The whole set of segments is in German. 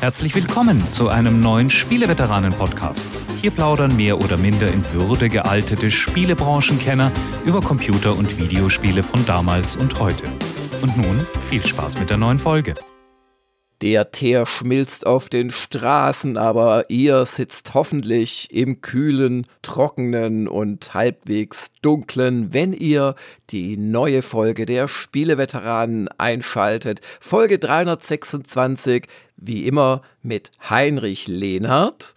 Herzlich willkommen zu einem neuen Spieleveteranen-Podcast. Hier plaudern mehr oder minder in Würde gealtete Spielebranchenkenner über Computer- und Videospiele von damals und heute. Und nun viel Spaß mit der neuen Folge. Der Teer schmilzt auf den Straßen, aber ihr sitzt hoffentlich im kühlen, trockenen und halbwegs dunklen, wenn ihr die neue Folge der Spieleveteranen einschaltet. Folge 326, wie immer mit Heinrich Lehnhardt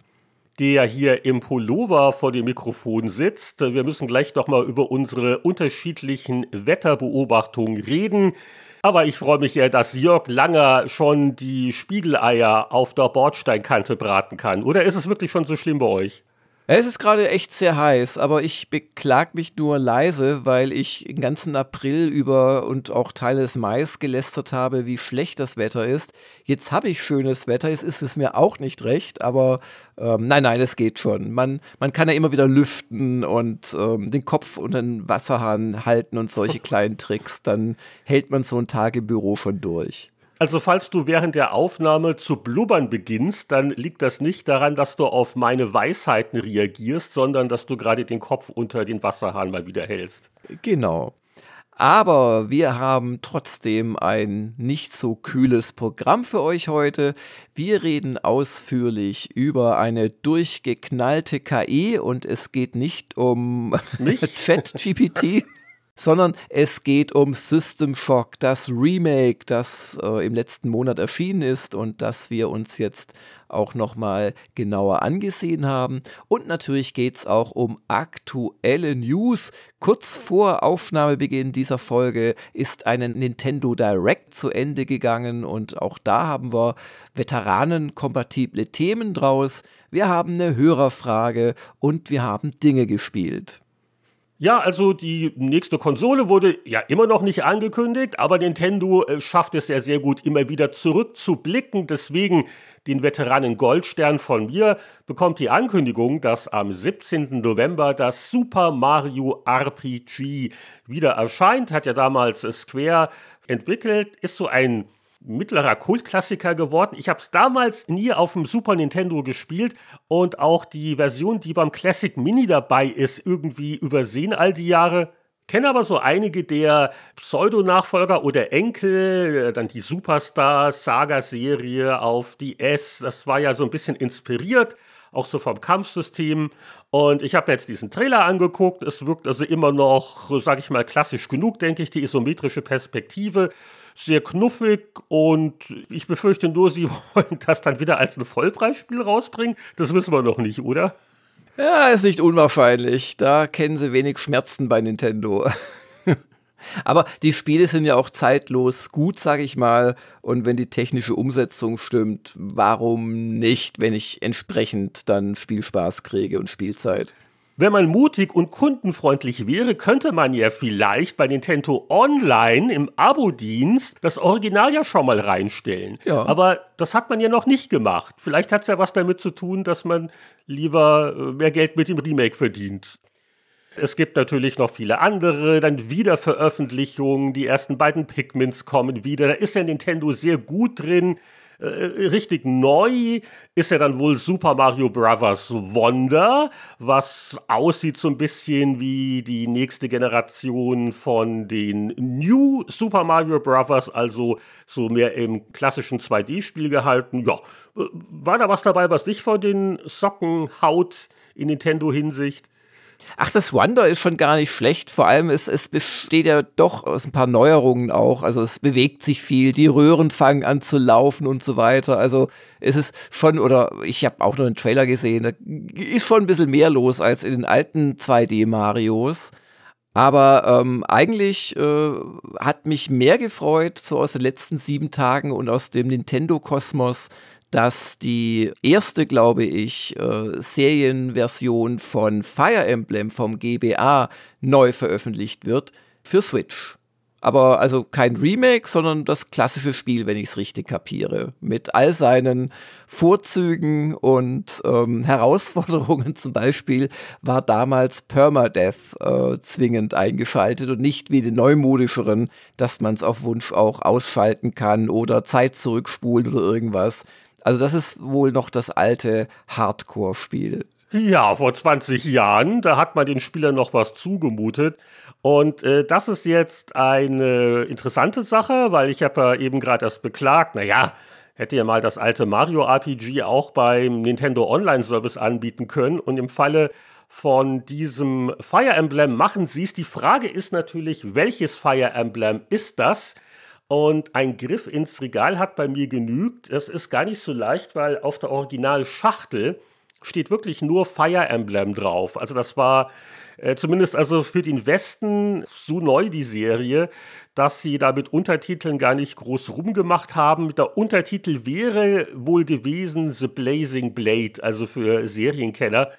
der hier im Pullover vor dem Mikrofon sitzt. Wir müssen gleich noch mal über unsere unterschiedlichen Wetterbeobachtungen reden. Aber ich freue mich ja, dass Jörg Langer schon die Spiegeleier auf der Bordsteinkante braten kann. Oder ist es wirklich schon so schlimm bei euch? Es ist gerade echt sehr heiß, aber ich beklag mich nur leise, weil ich den ganzen April über und auch Teile des Mai gelästert habe, wie schlecht das Wetter ist. Jetzt habe ich schönes Wetter, es ist es mir auch nicht recht, aber ähm, nein, nein, es geht schon. Man, man kann ja immer wieder lüften und ähm, den Kopf unter den Wasserhahn halten und solche kleinen Tricks. Dann hält man so einen Tag im Büro schon durch. Also falls du während der Aufnahme zu blubbern beginnst, dann liegt das nicht daran, dass du auf meine Weisheiten reagierst, sondern dass du gerade den Kopf unter den Wasserhahn mal wieder hältst. Genau. Aber wir haben trotzdem ein nicht so kühles Programm für euch heute. Wir reden ausführlich über eine durchgeknallte KI und es geht nicht um Chat-GPT sondern es geht um System Shock, das Remake, das äh, im letzten Monat erschienen ist und das wir uns jetzt auch nochmal genauer angesehen haben. Und natürlich geht es auch um aktuelle News. Kurz vor Aufnahmebeginn dieser Folge ist eine Nintendo Direct zu Ende gegangen und auch da haben wir veteranenkompatible Themen draus. Wir haben eine Hörerfrage und wir haben Dinge gespielt. Ja, also die nächste Konsole wurde ja immer noch nicht angekündigt, aber Nintendo äh, schafft es ja sehr gut, immer wieder zurückzublicken. Deswegen den Veteranen Goldstern von mir bekommt die Ankündigung, dass am 17. November das Super Mario RPG wieder erscheint. Hat ja damals Square entwickelt, ist so ein mittlerer Kultklassiker geworden. Ich habe es damals nie auf dem Super Nintendo gespielt und auch die Version, die beim Classic Mini dabei ist, irgendwie übersehen all die Jahre. Kenne aber so einige der Pseudo-Nachfolger oder Enkel, äh, dann die Superstar-Saga-Serie auf die S. Das war ja so ein bisschen inspiriert, auch so vom Kampfsystem. Und ich habe jetzt diesen Trailer angeguckt. Es wirkt also immer noch, sage ich mal, klassisch genug, denke ich, die isometrische Perspektive sehr knuffig und ich befürchte nur, sie wollen das dann wieder als ein Vollpreisspiel rausbringen. Das wissen wir noch nicht, oder? Ja, ist nicht unwahrscheinlich. Da kennen sie wenig Schmerzen bei Nintendo. Aber die Spiele sind ja auch zeitlos gut, sage ich mal. Und wenn die technische Umsetzung stimmt, warum nicht, wenn ich entsprechend dann Spielspaß kriege und Spielzeit? Wenn man mutig und kundenfreundlich wäre, könnte man ja vielleicht bei Nintendo Online im Abo-Dienst das Original ja schon mal reinstellen. Ja. Aber das hat man ja noch nicht gemacht. Vielleicht hat es ja was damit zu tun, dass man lieber äh, mehr Geld mit dem Remake verdient. Es gibt natürlich noch viele andere, dann Wiederveröffentlichungen, die ersten beiden Pikmins kommen wieder. Da ist ja Nintendo sehr gut drin, äh, richtig neu ist ja dann wohl Super Mario Bros. Wonder, was aussieht so ein bisschen wie die nächste Generation von den New Super Mario Bros., also so mehr im klassischen 2D-Spiel gehalten. Ja, äh, war da was dabei, was dich vor den Socken haut in Nintendo-Hinsicht? Ach, das Wonder ist schon gar nicht schlecht. Vor allem, es, es besteht ja doch aus ein paar Neuerungen auch. Also es bewegt sich viel, die Röhren fangen an zu laufen und so weiter. Also es ist schon, oder ich habe auch noch einen Trailer gesehen, da ist schon ein bisschen mehr los als in den alten 2D-Marios. Aber ähm, eigentlich äh, hat mich mehr gefreut, so aus den letzten sieben Tagen und aus dem Nintendo-Kosmos, dass die erste, glaube ich, äh, Serienversion von Fire Emblem vom GBA neu veröffentlicht wird für Switch. Aber also kein Remake, sondern das klassische Spiel, wenn ich es richtig kapiere. Mit all seinen Vorzügen und ähm, Herausforderungen. Zum Beispiel war damals Permadeath äh, zwingend eingeschaltet und nicht wie den neumodischeren, dass man es auf Wunsch auch ausschalten kann oder Zeit zurückspulen oder irgendwas. Also das ist wohl noch das alte Hardcore-Spiel. Ja, vor 20 Jahren, da hat man den Spielern noch was zugemutet. Und äh, das ist jetzt eine interessante Sache, weil ich habe ja eben gerade das beklagt, naja, hätte ja mal das alte Mario RPG auch beim Nintendo Online Service anbieten können. Und im Falle von diesem Fire Emblem machen sie es. Die Frage ist natürlich, welches Fire Emblem ist das? Und ein Griff ins Regal hat bei mir genügt. Das ist gar nicht so leicht, weil auf der Originalschachtel steht wirklich nur Fire Emblem drauf. Also das war äh, zumindest also für den Westen so neu die Serie, dass sie da mit Untertiteln gar nicht groß rumgemacht haben. Der Untertitel wäre wohl gewesen The Blazing Blade, also für Serienkenner.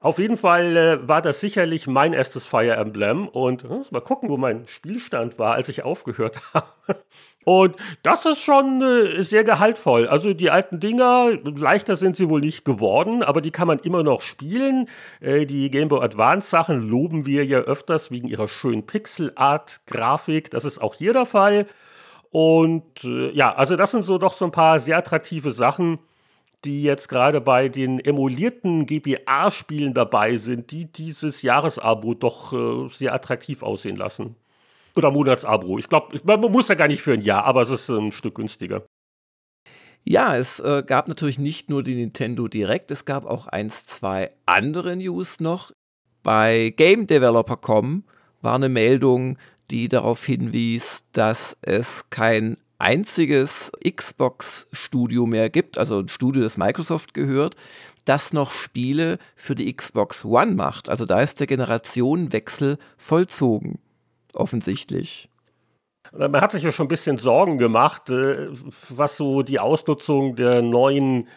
Auf jeden Fall äh, war das sicherlich mein erstes Fire Emblem und äh, mal gucken, wo mein Spielstand war, als ich aufgehört habe. Und das ist schon äh, sehr gehaltvoll. Also die alten Dinger, leichter sind sie wohl nicht geworden, aber die kann man immer noch spielen. Äh, die Game Boy Advance Sachen loben wir ja öfters wegen ihrer schönen Pixel-Art-Grafik. Das ist auch hier der Fall. Und äh, ja, also das sind so doch so ein paar sehr attraktive Sachen die jetzt gerade bei den emulierten GBA-Spielen dabei sind, die dieses Jahresabo doch äh, sehr attraktiv aussehen lassen. Oder Monatsabo. Ich glaube, man muss ja gar nicht für ein Jahr, aber es ist ein Stück günstiger. Ja, es äh, gab natürlich nicht nur die Nintendo Direct, es gab auch eins, zwei andere News noch. Bei GameDeveloper.com war eine Meldung, die darauf hinwies, dass es kein einziges Xbox-Studio mehr gibt, also ein Studio, das Microsoft gehört, das noch Spiele für die Xbox One macht. Also da ist der Generationenwechsel vollzogen, offensichtlich. Man hat sich ja schon ein bisschen Sorgen gemacht, äh, was so die Ausnutzung der neuen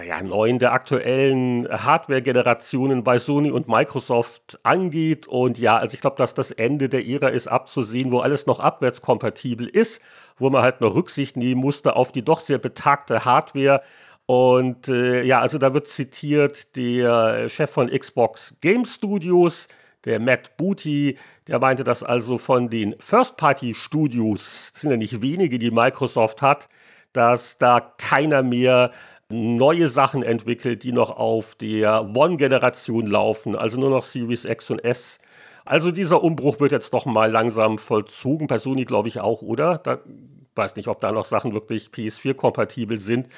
naja, neuen der aktuellen Hardware-Generationen bei Sony und Microsoft angeht. Und ja, also ich glaube, dass das Ende der Ära ist abzusehen, wo alles noch abwärtskompatibel ist, wo man halt noch Rücksicht nehmen musste auf die doch sehr betagte Hardware. Und äh, ja, also da wird zitiert der Chef von Xbox Game Studios, der Matt Booty, der meinte, dass also von den First-Party-Studios, das sind ja nicht wenige, die Microsoft hat, dass da keiner mehr neue Sachen entwickelt, die noch auf der One-Generation laufen, also nur noch Series X und S. Also dieser Umbruch wird jetzt doch mal langsam vollzogen. Bei Sony glaube ich auch, oder? Da weiß nicht, ob da noch Sachen wirklich PS4-kompatibel sind.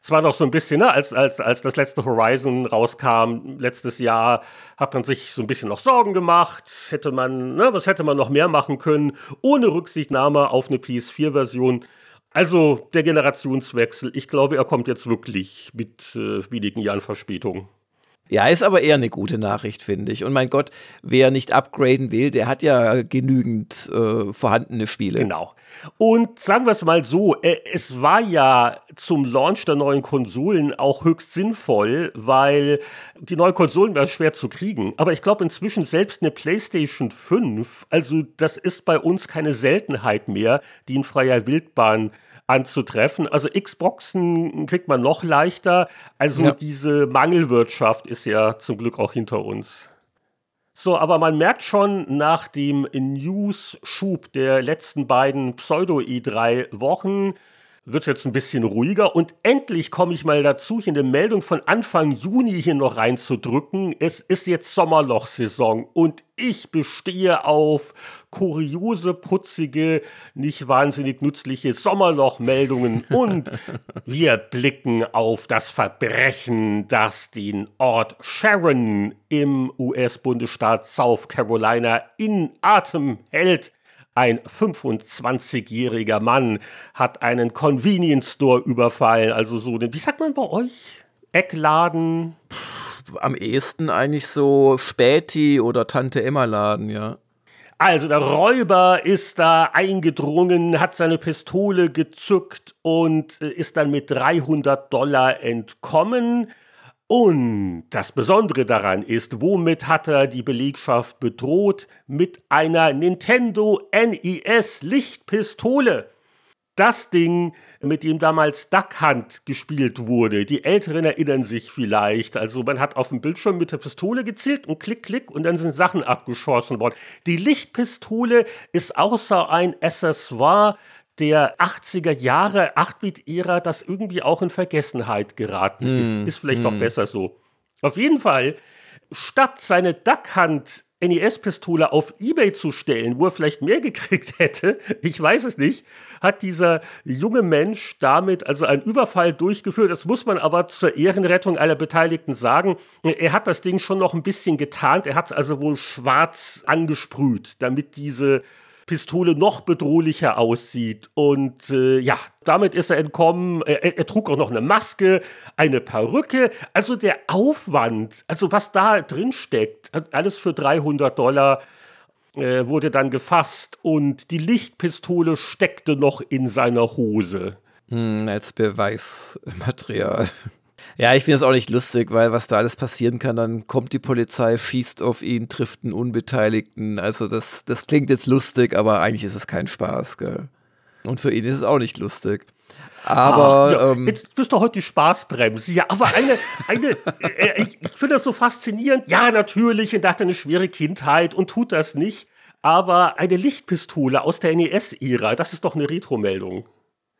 Es war noch so ein bisschen, ne, als, als, als das letzte Horizon rauskam, letztes Jahr, hat man sich so ein bisschen noch Sorgen gemacht. Hätte man, ne, was hätte man noch mehr machen können, ohne Rücksichtnahme auf eine PS4-Version. Also der Generationswechsel, ich glaube, er kommt jetzt wirklich mit äh, wenigen Jahren Verspätung. Ja, ist aber eher eine gute Nachricht, finde ich. Und mein Gott, wer nicht upgraden will, der hat ja genügend äh, vorhandene Spiele. Genau. Und sagen wir es mal so, äh, es war ja zum Launch der neuen Konsolen auch höchst sinnvoll, weil die neuen Konsolen wären schwer zu kriegen. Aber ich glaube inzwischen selbst eine PlayStation 5, also das ist bei uns keine Seltenheit mehr, die in freier Wildbahn anzutreffen. Also Xboxen kriegt man noch leichter. Also ja. diese Mangelwirtschaft ist ja zum Glück auch hinter uns. So, aber man merkt schon nach dem News-Schub der letzten beiden Pseudo-E3-Wochen, wird es jetzt ein bisschen ruhiger und endlich komme ich mal dazu, hier eine Meldung von Anfang Juni hier noch reinzudrücken. Es ist jetzt Sommerloch-Saison und ich bestehe auf kuriose, putzige, nicht wahnsinnig nützliche Sommerloch-Meldungen und wir blicken auf das Verbrechen, das den Ort Sharon im US-Bundesstaat South Carolina in Atem hält. Ein 25-jähriger Mann hat einen Convenience Store überfallen, also so den, wie sagt man bei euch? Eckladen? Am ehesten eigentlich so Späti oder Tante Emma Laden, ja. Also der Räuber ist da eingedrungen, hat seine Pistole gezückt und äh, ist dann mit 300 Dollar entkommen. Und das Besondere daran ist, womit hat er die Belegschaft bedroht? Mit einer Nintendo NES Lichtpistole. Das Ding, mit dem damals Duck Hunt gespielt wurde. Die Älteren erinnern sich vielleicht. Also man hat auf dem Bildschirm mit der Pistole gezielt und klick, klick und dann sind Sachen abgeschossen worden. Die Lichtpistole ist außer ein Accessoire der 80er Jahre 8-Bit-Ära, das irgendwie auch in Vergessenheit geraten mm. ist. Ist vielleicht mm. auch hm. besser so. Auf jeden Fall, statt seine Duckhand NES-Pistole auf Ebay zu stellen, wo er vielleicht mehr gekriegt hätte, ich weiß es nicht, hat dieser junge Mensch damit also einen Überfall durchgeführt. Das muss man aber zur Ehrenrettung aller Beteiligten sagen. Er hat das Ding schon noch ein bisschen getarnt. Er hat es also wohl schwarz angesprüht, damit diese Pistole noch bedrohlicher aussieht. Und äh, ja, damit ist er entkommen. Er, er, trug auch noch eine Maske, eine Perücke. Also der Aufwand, also was da drin steckt, alles für 300 Dollar äh, wurde dann gefasst und die Lichtpistole steckte noch in seiner Hose. Hm, als Beweismaterial. Ja, ich finde es auch nicht lustig, weil was da alles passieren kann, dann kommt die Polizei, schießt auf ihn, trifft einen Unbeteiligten. Also das, das klingt jetzt lustig, aber eigentlich ist es kein Spaß, gell? Und für ihn ist es auch nicht lustig. Aber Ach, ja, ähm, jetzt bist du heute die Spaßbremse. Ja, aber eine, eine, äh, ich, ich finde das so faszinierend. Ja, natürlich, er hat eine schwere Kindheit und tut das nicht. Aber eine Lichtpistole aus der NES-Ära, das ist doch eine Retro-Meldung.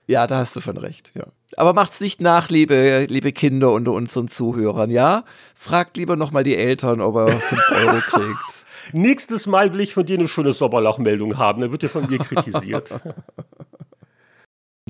Ja, da hast du schon recht, ja. Aber macht's nicht nach, liebe, liebe Kinder unter unseren Zuhörern, ja? Fragt lieber nochmal die Eltern, ob er 5 Euro kriegt. Nächstes Mal will ich von dir eine schöne Sommerlauchmeldung haben, dann wird dir von mir kritisiert.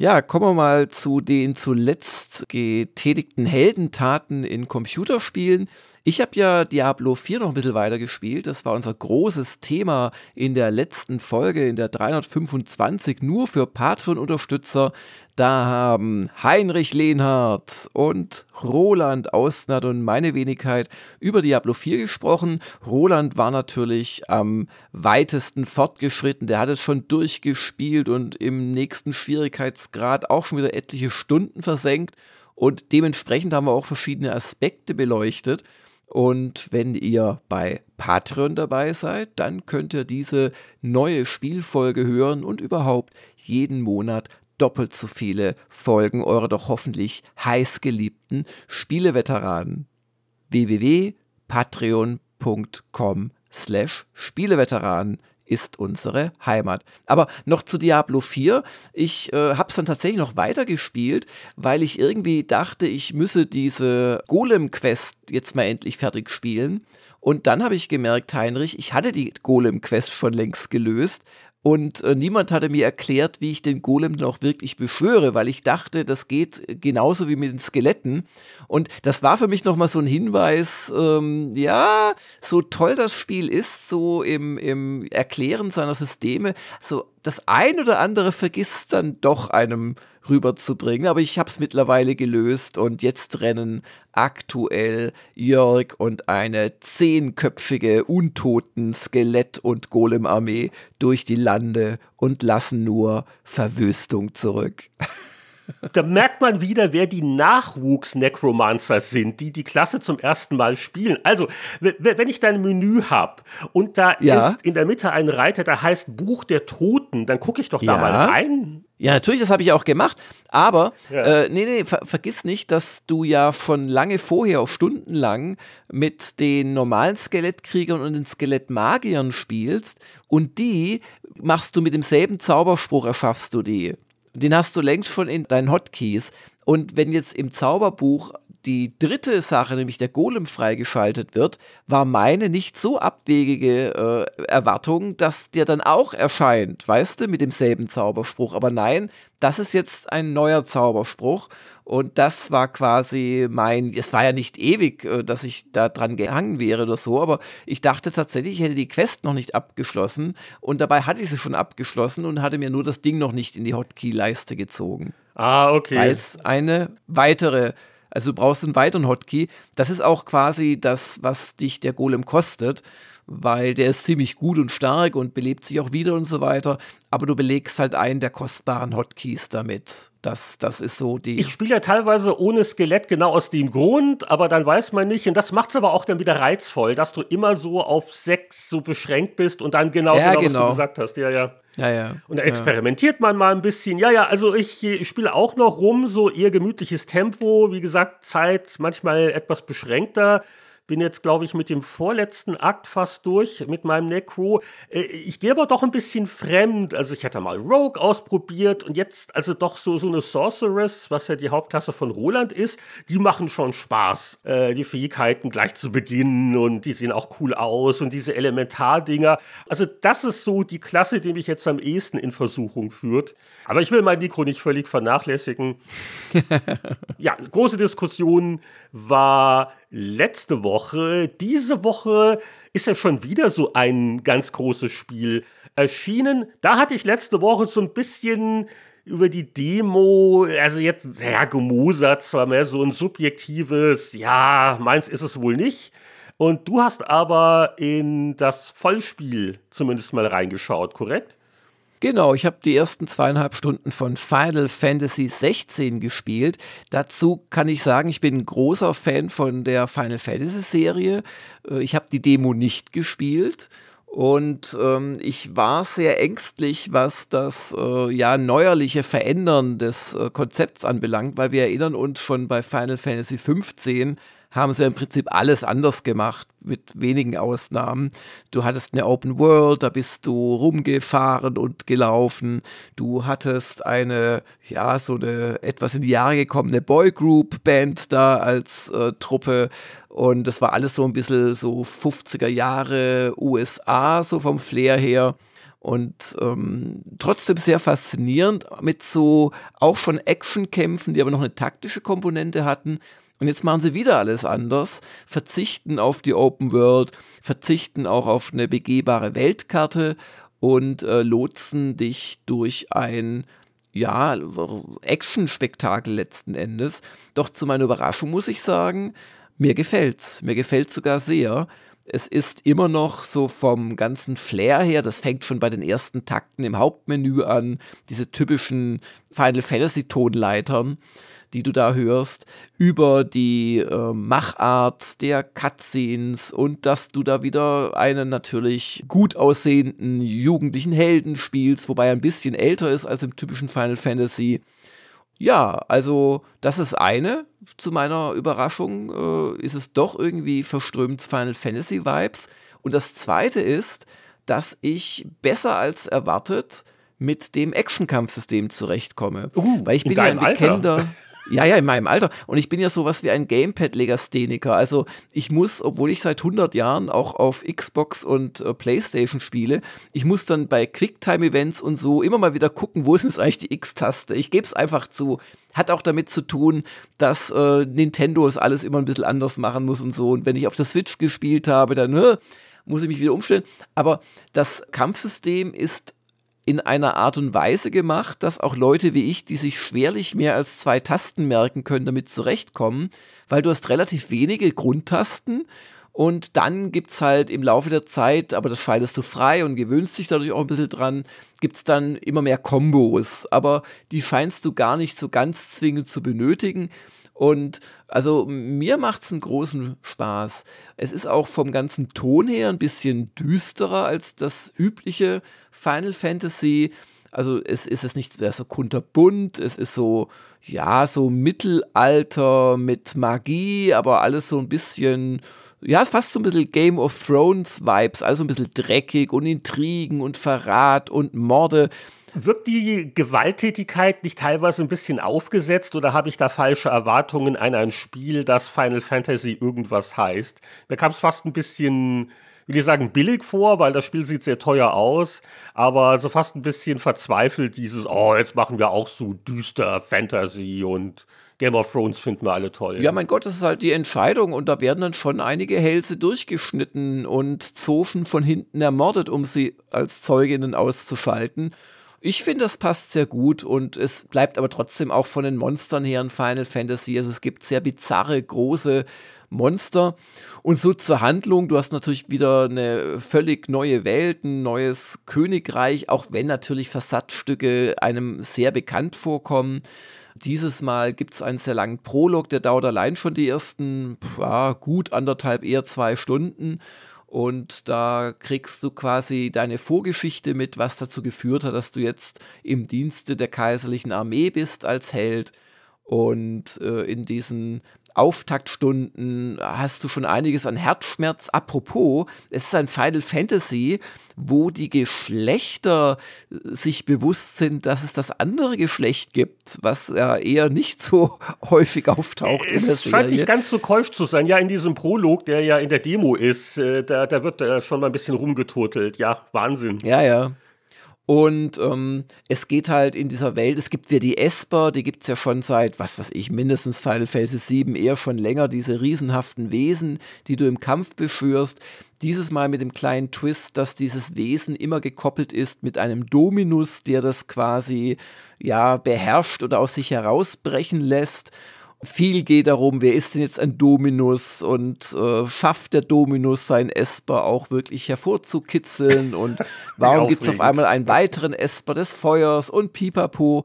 Ja, kommen wir mal zu den zuletzt getätigten Heldentaten in Computerspielen. Ich habe ja Diablo 4 noch ein bisschen weiter gespielt. Das war unser großes Thema in der letzten Folge, in der 325, nur für Patreon-Unterstützer. Da haben Heinrich Lehnhardt und Roland Ausnert und meine Wenigkeit über Diablo 4 gesprochen. Roland war natürlich am weitesten fortgeschritten. Der hat es schon durchgespielt und im nächsten Schwierigkeitsgrad auch schon wieder etliche Stunden versenkt. Und dementsprechend haben wir auch verschiedene Aspekte beleuchtet. Und wenn ihr bei Patreon dabei seid, dann könnt ihr diese neue Spielfolge hören und überhaupt jeden Monat doppelt so viele Folgen eurer doch hoffentlich heißgeliebten Spieleveteranen. www.patreon.com slash Spieleveteranen ist unsere Heimat. Aber noch zu Diablo 4. Ich äh, habe es dann tatsächlich noch weitergespielt, weil ich irgendwie dachte, ich müsse diese Golem-Quest jetzt mal endlich fertig spielen. Und dann habe ich gemerkt, Heinrich, ich hatte die Golem-Quest schon längst gelöst, und äh, niemand hatte mir erklärt, wie ich den Golem noch wirklich beschwöre, weil ich dachte, das geht genauso wie mit den Skeletten. Und das war für mich nochmal so ein Hinweis, ähm, ja, so toll das Spiel ist, so im, im Erklären seiner Systeme, so das ein oder andere vergisst dann doch einem rüberzubringen. Aber ich habe es mittlerweile gelöst und jetzt rennen aktuell Jörg und eine zehnköpfige untoten Skelett- und Golem-Armee durch die Lande und lassen nur Verwüstung zurück. da merkt man wieder, wer die Nachwuchs-Necromancer sind, die die Klasse zum ersten Mal spielen. Also, wenn ich dein Menü habe und da ja. ist in der Mitte ein Reiter, der heißt Buch der Toten, dann gucke ich doch da ja. mal rein. Ja, natürlich, das habe ich auch gemacht. Aber, ja. äh, nee, nee, ver vergiss nicht, dass du ja schon lange vorher, auch stundenlang, mit den normalen Skelettkriegern und den Skelettmagiern spielst. Und die machst du mit demselben Zauberspruch, erschaffst du die. Den hast du längst schon in deinen Hotkeys. Und wenn jetzt im Zauberbuch die dritte Sache, nämlich der Golem freigeschaltet wird, war meine nicht so abwegige äh, Erwartung, dass der dann auch erscheint, weißt du, mit demselben Zauberspruch. Aber nein, das ist jetzt ein neuer Zauberspruch. Und das war quasi mein, es war ja nicht ewig, äh, dass ich da dran gehangen wäre oder so, aber ich dachte tatsächlich, ich hätte die Quest noch nicht abgeschlossen und dabei hatte ich sie schon abgeschlossen und hatte mir nur das Ding noch nicht in die Hotkey-Leiste gezogen. Ah, okay. Es eine weitere also du brauchst einen weiteren Hotkey. Das ist auch quasi das, was dich der Golem kostet, weil der ist ziemlich gut und stark und belebt sich auch wieder und so weiter. Aber du belegst halt einen der kostbaren Hotkeys damit. Das, das ist so die. Ich spiele ja teilweise ohne Skelett genau aus dem Grund, aber dann weiß man nicht. Und das macht es aber auch dann wieder reizvoll, dass du immer so auf sechs so beschränkt bist und dann genau, ja, genau, genau. was du genau. gesagt hast. Ja, ja. Ja, ja. Und da experimentiert ja. man mal ein bisschen. Ja, ja, also ich, ich spiele auch noch rum, so eher gemütliches Tempo. Wie gesagt, Zeit manchmal etwas beschränkter. Bin jetzt, glaube ich, mit dem vorletzten Akt fast durch, mit meinem Necro. Äh, ich gehe aber doch ein bisschen fremd. Also ich hatte mal Rogue ausprobiert und jetzt also doch so, so eine Sorceress, was ja die Hauptklasse von Roland ist, die machen schon Spaß. Äh, die Fähigkeiten gleich zu Beginn und die sehen auch cool aus und diese Elementardinger. Also das ist so die Klasse, die mich jetzt am ehesten in Versuchung führt. Aber ich will mein Mikro nicht völlig vernachlässigen. ja, große Diskussion war letzte Woche. Diese Woche ist ja schon wieder so ein ganz großes Spiel erschienen. Da hatte ich letzte Woche so ein bisschen über die Demo, also jetzt, naja, gemosert, zwar mehr so ein subjektives, ja, meins ist es wohl nicht. Und du hast aber in das Vollspiel zumindest mal reingeschaut, korrekt? Genau, ich habe die ersten zweieinhalb Stunden von Final Fantasy 16 gespielt. Dazu kann ich sagen, ich bin ein großer Fan von der Final Fantasy Serie. Äh, ich habe die Demo nicht gespielt. Und ähm, ich war sehr ängstlich, was das äh, ja neuerliche Verändern des äh, Konzepts anbelangt, weil wir erinnern uns schon bei Final Fantasy 15 haben sie im Prinzip alles anders gemacht, mit wenigen Ausnahmen. Du hattest eine Open World, da bist du rumgefahren und gelaufen. Du hattest eine, ja, so eine etwas in die Jahre gekommene Boygroup-Band da als äh, Truppe. Und das war alles so ein bisschen so 50er Jahre USA, so vom Flair her und ähm, trotzdem sehr faszinierend mit so auch schon Actionkämpfen, die aber noch eine taktische Komponente hatten. Und jetzt machen sie wieder alles anders, verzichten auf die Open World, verzichten auch auf eine begehbare Weltkarte und äh, lotsen dich durch ein ja, Action-Spektakel letzten Endes. Doch zu meiner Überraschung muss ich sagen, mir gefällt's. Mir gefällt's sogar sehr. Es ist immer noch so vom ganzen Flair her, das fängt schon bei den ersten Takten im Hauptmenü an, diese typischen Final Fantasy Tonleitern die du da hörst, über die äh, Machart der Cutscenes und dass du da wieder einen natürlich gut aussehenden jugendlichen Helden spielst, wobei er ein bisschen älter ist als im typischen Final Fantasy. Ja, also das ist eine. Zu meiner Überraschung äh, ist es doch irgendwie verströmt Final Fantasy Vibes. Und das zweite ist, dass ich besser als erwartet mit dem Action-Kampfsystem zurechtkomme. Uh, Weil ich bin ja ein bekennender. Ja, ja, in meinem Alter. Und ich bin ja sowas wie ein Gamepad-Legastheniker. Also ich muss, obwohl ich seit 100 Jahren auch auf Xbox und äh, Playstation spiele, ich muss dann bei Quicktime-Events und so immer mal wieder gucken, wo ist jetzt eigentlich die X-Taste. Ich gebe es einfach zu. Hat auch damit zu tun, dass äh, Nintendo es alles immer ein bisschen anders machen muss und so. Und wenn ich auf der Switch gespielt habe, dann äh, muss ich mich wieder umstellen. Aber das Kampfsystem ist in einer Art und Weise gemacht, dass auch Leute wie ich, die sich schwerlich mehr als zwei Tasten merken können, damit zurechtkommen, weil du hast relativ wenige Grundtasten und dann gibt es halt im Laufe der Zeit, aber das schaltest du frei und gewöhnst dich dadurch auch ein bisschen dran, gibt es dann immer mehr Kombos. Aber die scheinst du gar nicht so ganz zwingend zu benötigen. Und also mir macht es einen großen Spaß. Es ist auch vom ganzen Ton her ein bisschen düsterer als das übliche Final Fantasy. Also es ist es nicht so kunterbunt, es ist so, ja, so Mittelalter mit Magie, aber alles so ein bisschen, ja, fast so ein bisschen Game of Thrones Vibes, also ein bisschen dreckig und Intrigen und Verrat und Morde. Wirkt die Gewalttätigkeit nicht teilweise ein bisschen aufgesetzt oder habe ich da falsche Erwartungen an ein Spiel, das Final Fantasy irgendwas heißt? Mir kam es fast ein bisschen will ich sagen, billig vor, weil das Spiel sieht sehr teuer aus, aber so fast ein bisschen verzweifelt dieses, oh, jetzt machen wir auch so düster Fantasy und Game of Thrones finden wir alle toll. Ja, mein Gott, das ist halt die Entscheidung und da werden dann schon einige Hälse durchgeschnitten und Zofen von hinten ermordet, um sie als Zeuginnen auszuschalten. Ich finde, das passt sehr gut und es bleibt aber trotzdem auch von den Monstern her ein Final Fantasy. Also es gibt sehr bizarre, große Monster. Und so zur Handlung, du hast natürlich wieder eine völlig neue Welt, ein neues Königreich, auch wenn natürlich Versatzstücke einem sehr bekannt vorkommen. Dieses Mal gibt es einen sehr langen Prolog, der dauert allein schon die ersten ja, gut anderthalb, eher zwei Stunden. Und da kriegst du quasi deine Vorgeschichte mit, was dazu geführt hat, dass du jetzt im Dienste der kaiserlichen Armee bist als Held Und äh, in diesen Auftaktstunden hast du schon einiges an Herzschmerz. Apropos, es ist ein Final Fantasy, wo die Geschlechter äh, sich bewusst sind, dass es das andere Geschlecht gibt, was ja eher nicht so häufig auftaucht es in der Serie. Scheint nicht ganz so keusch zu sein. Ja, in diesem Prolog, der ja in der Demo ist, äh, da, da wird äh, schon mal ein bisschen rumgeturtelt. Ja, Wahnsinn. Ja, ja. Und ähm, es geht halt in dieser Welt, es gibt ja die Esper, die gibt es ja schon seit, was weiß ich, mindestens Final Fantasy 7, eher schon länger, diese riesenhaften Wesen, die du im Kampf beschwörst. Dieses Mal mit dem kleinen Twist, dass dieses Wesen immer gekoppelt ist mit einem Dominus, der das quasi ja beherrscht oder aus sich herausbrechen lässt. Viel geht darum, wer ist denn jetzt ein Dominus und äh, schafft der Dominus sein Esper auch wirklich hervorzukitzeln und warum gibt es auf einmal einen weiteren Esper des Feuers und pipapo.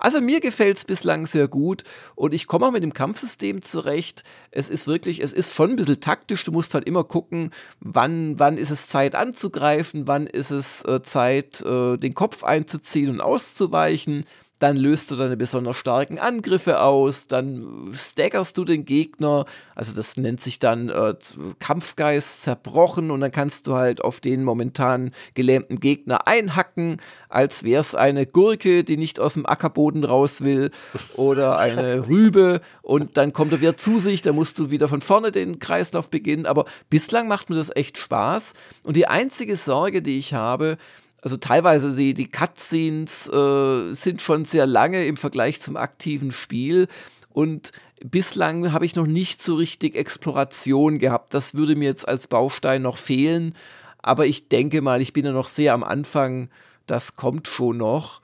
Also mir gefällt es bislang sehr gut und ich komme auch mit dem Kampfsystem zurecht. Es ist wirklich, es ist schon ein bisschen taktisch. Du musst halt immer gucken, wann, wann ist es Zeit anzugreifen, wann ist es äh, Zeit, äh, den Kopf einzuziehen und auszuweichen dann löst du deine besonders starken Angriffe aus, dann staggerst du den Gegner, also das nennt sich dann äh, Kampfgeist zerbrochen und dann kannst du halt auf den momentan gelähmten Gegner einhacken, als wäre es eine Gurke, die nicht aus dem Ackerboden raus will oder eine Rübe. Und dann kommt er wieder zu sich, dann musst du wieder von vorne den Kreislauf beginnen, aber bislang macht mir das echt Spaß. Und die einzige Sorge, die ich habe, also teilweise die, die Cutscenes äh, sind schon sehr lange im Vergleich zum aktiven Spiel und bislang habe ich noch nicht so richtig Exploration gehabt. Das würde mir jetzt als Baustein noch fehlen, aber ich denke mal, ich bin ja noch sehr am Anfang, das kommt schon noch.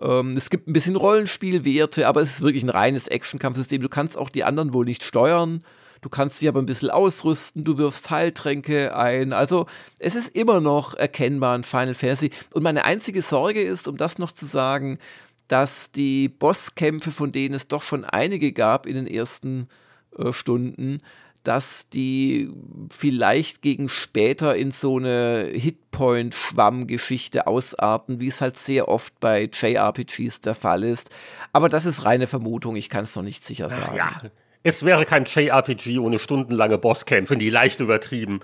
Ähm, es gibt ein bisschen Rollenspielwerte, aber es ist wirklich ein reines Action-Kampfsystem. Du kannst auch die anderen wohl nicht steuern. Du kannst dich aber ein bisschen ausrüsten, du wirfst Heiltränke ein. Also es ist immer noch erkennbar ein Final Fantasy. Und meine einzige Sorge ist, um das noch zu sagen, dass die Bosskämpfe, von denen es doch schon einige gab in den ersten äh, Stunden, dass die vielleicht gegen später in so eine Hitpoint-Schwamm-Geschichte ausarten, wie es halt sehr oft bei JRPGs der Fall ist. Aber das ist reine Vermutung, ich kann es noch nicht sicher sagen. Ja, es wäre kein JRPG ohne stundenlange Bosskämpfe, die leicht übertrieben.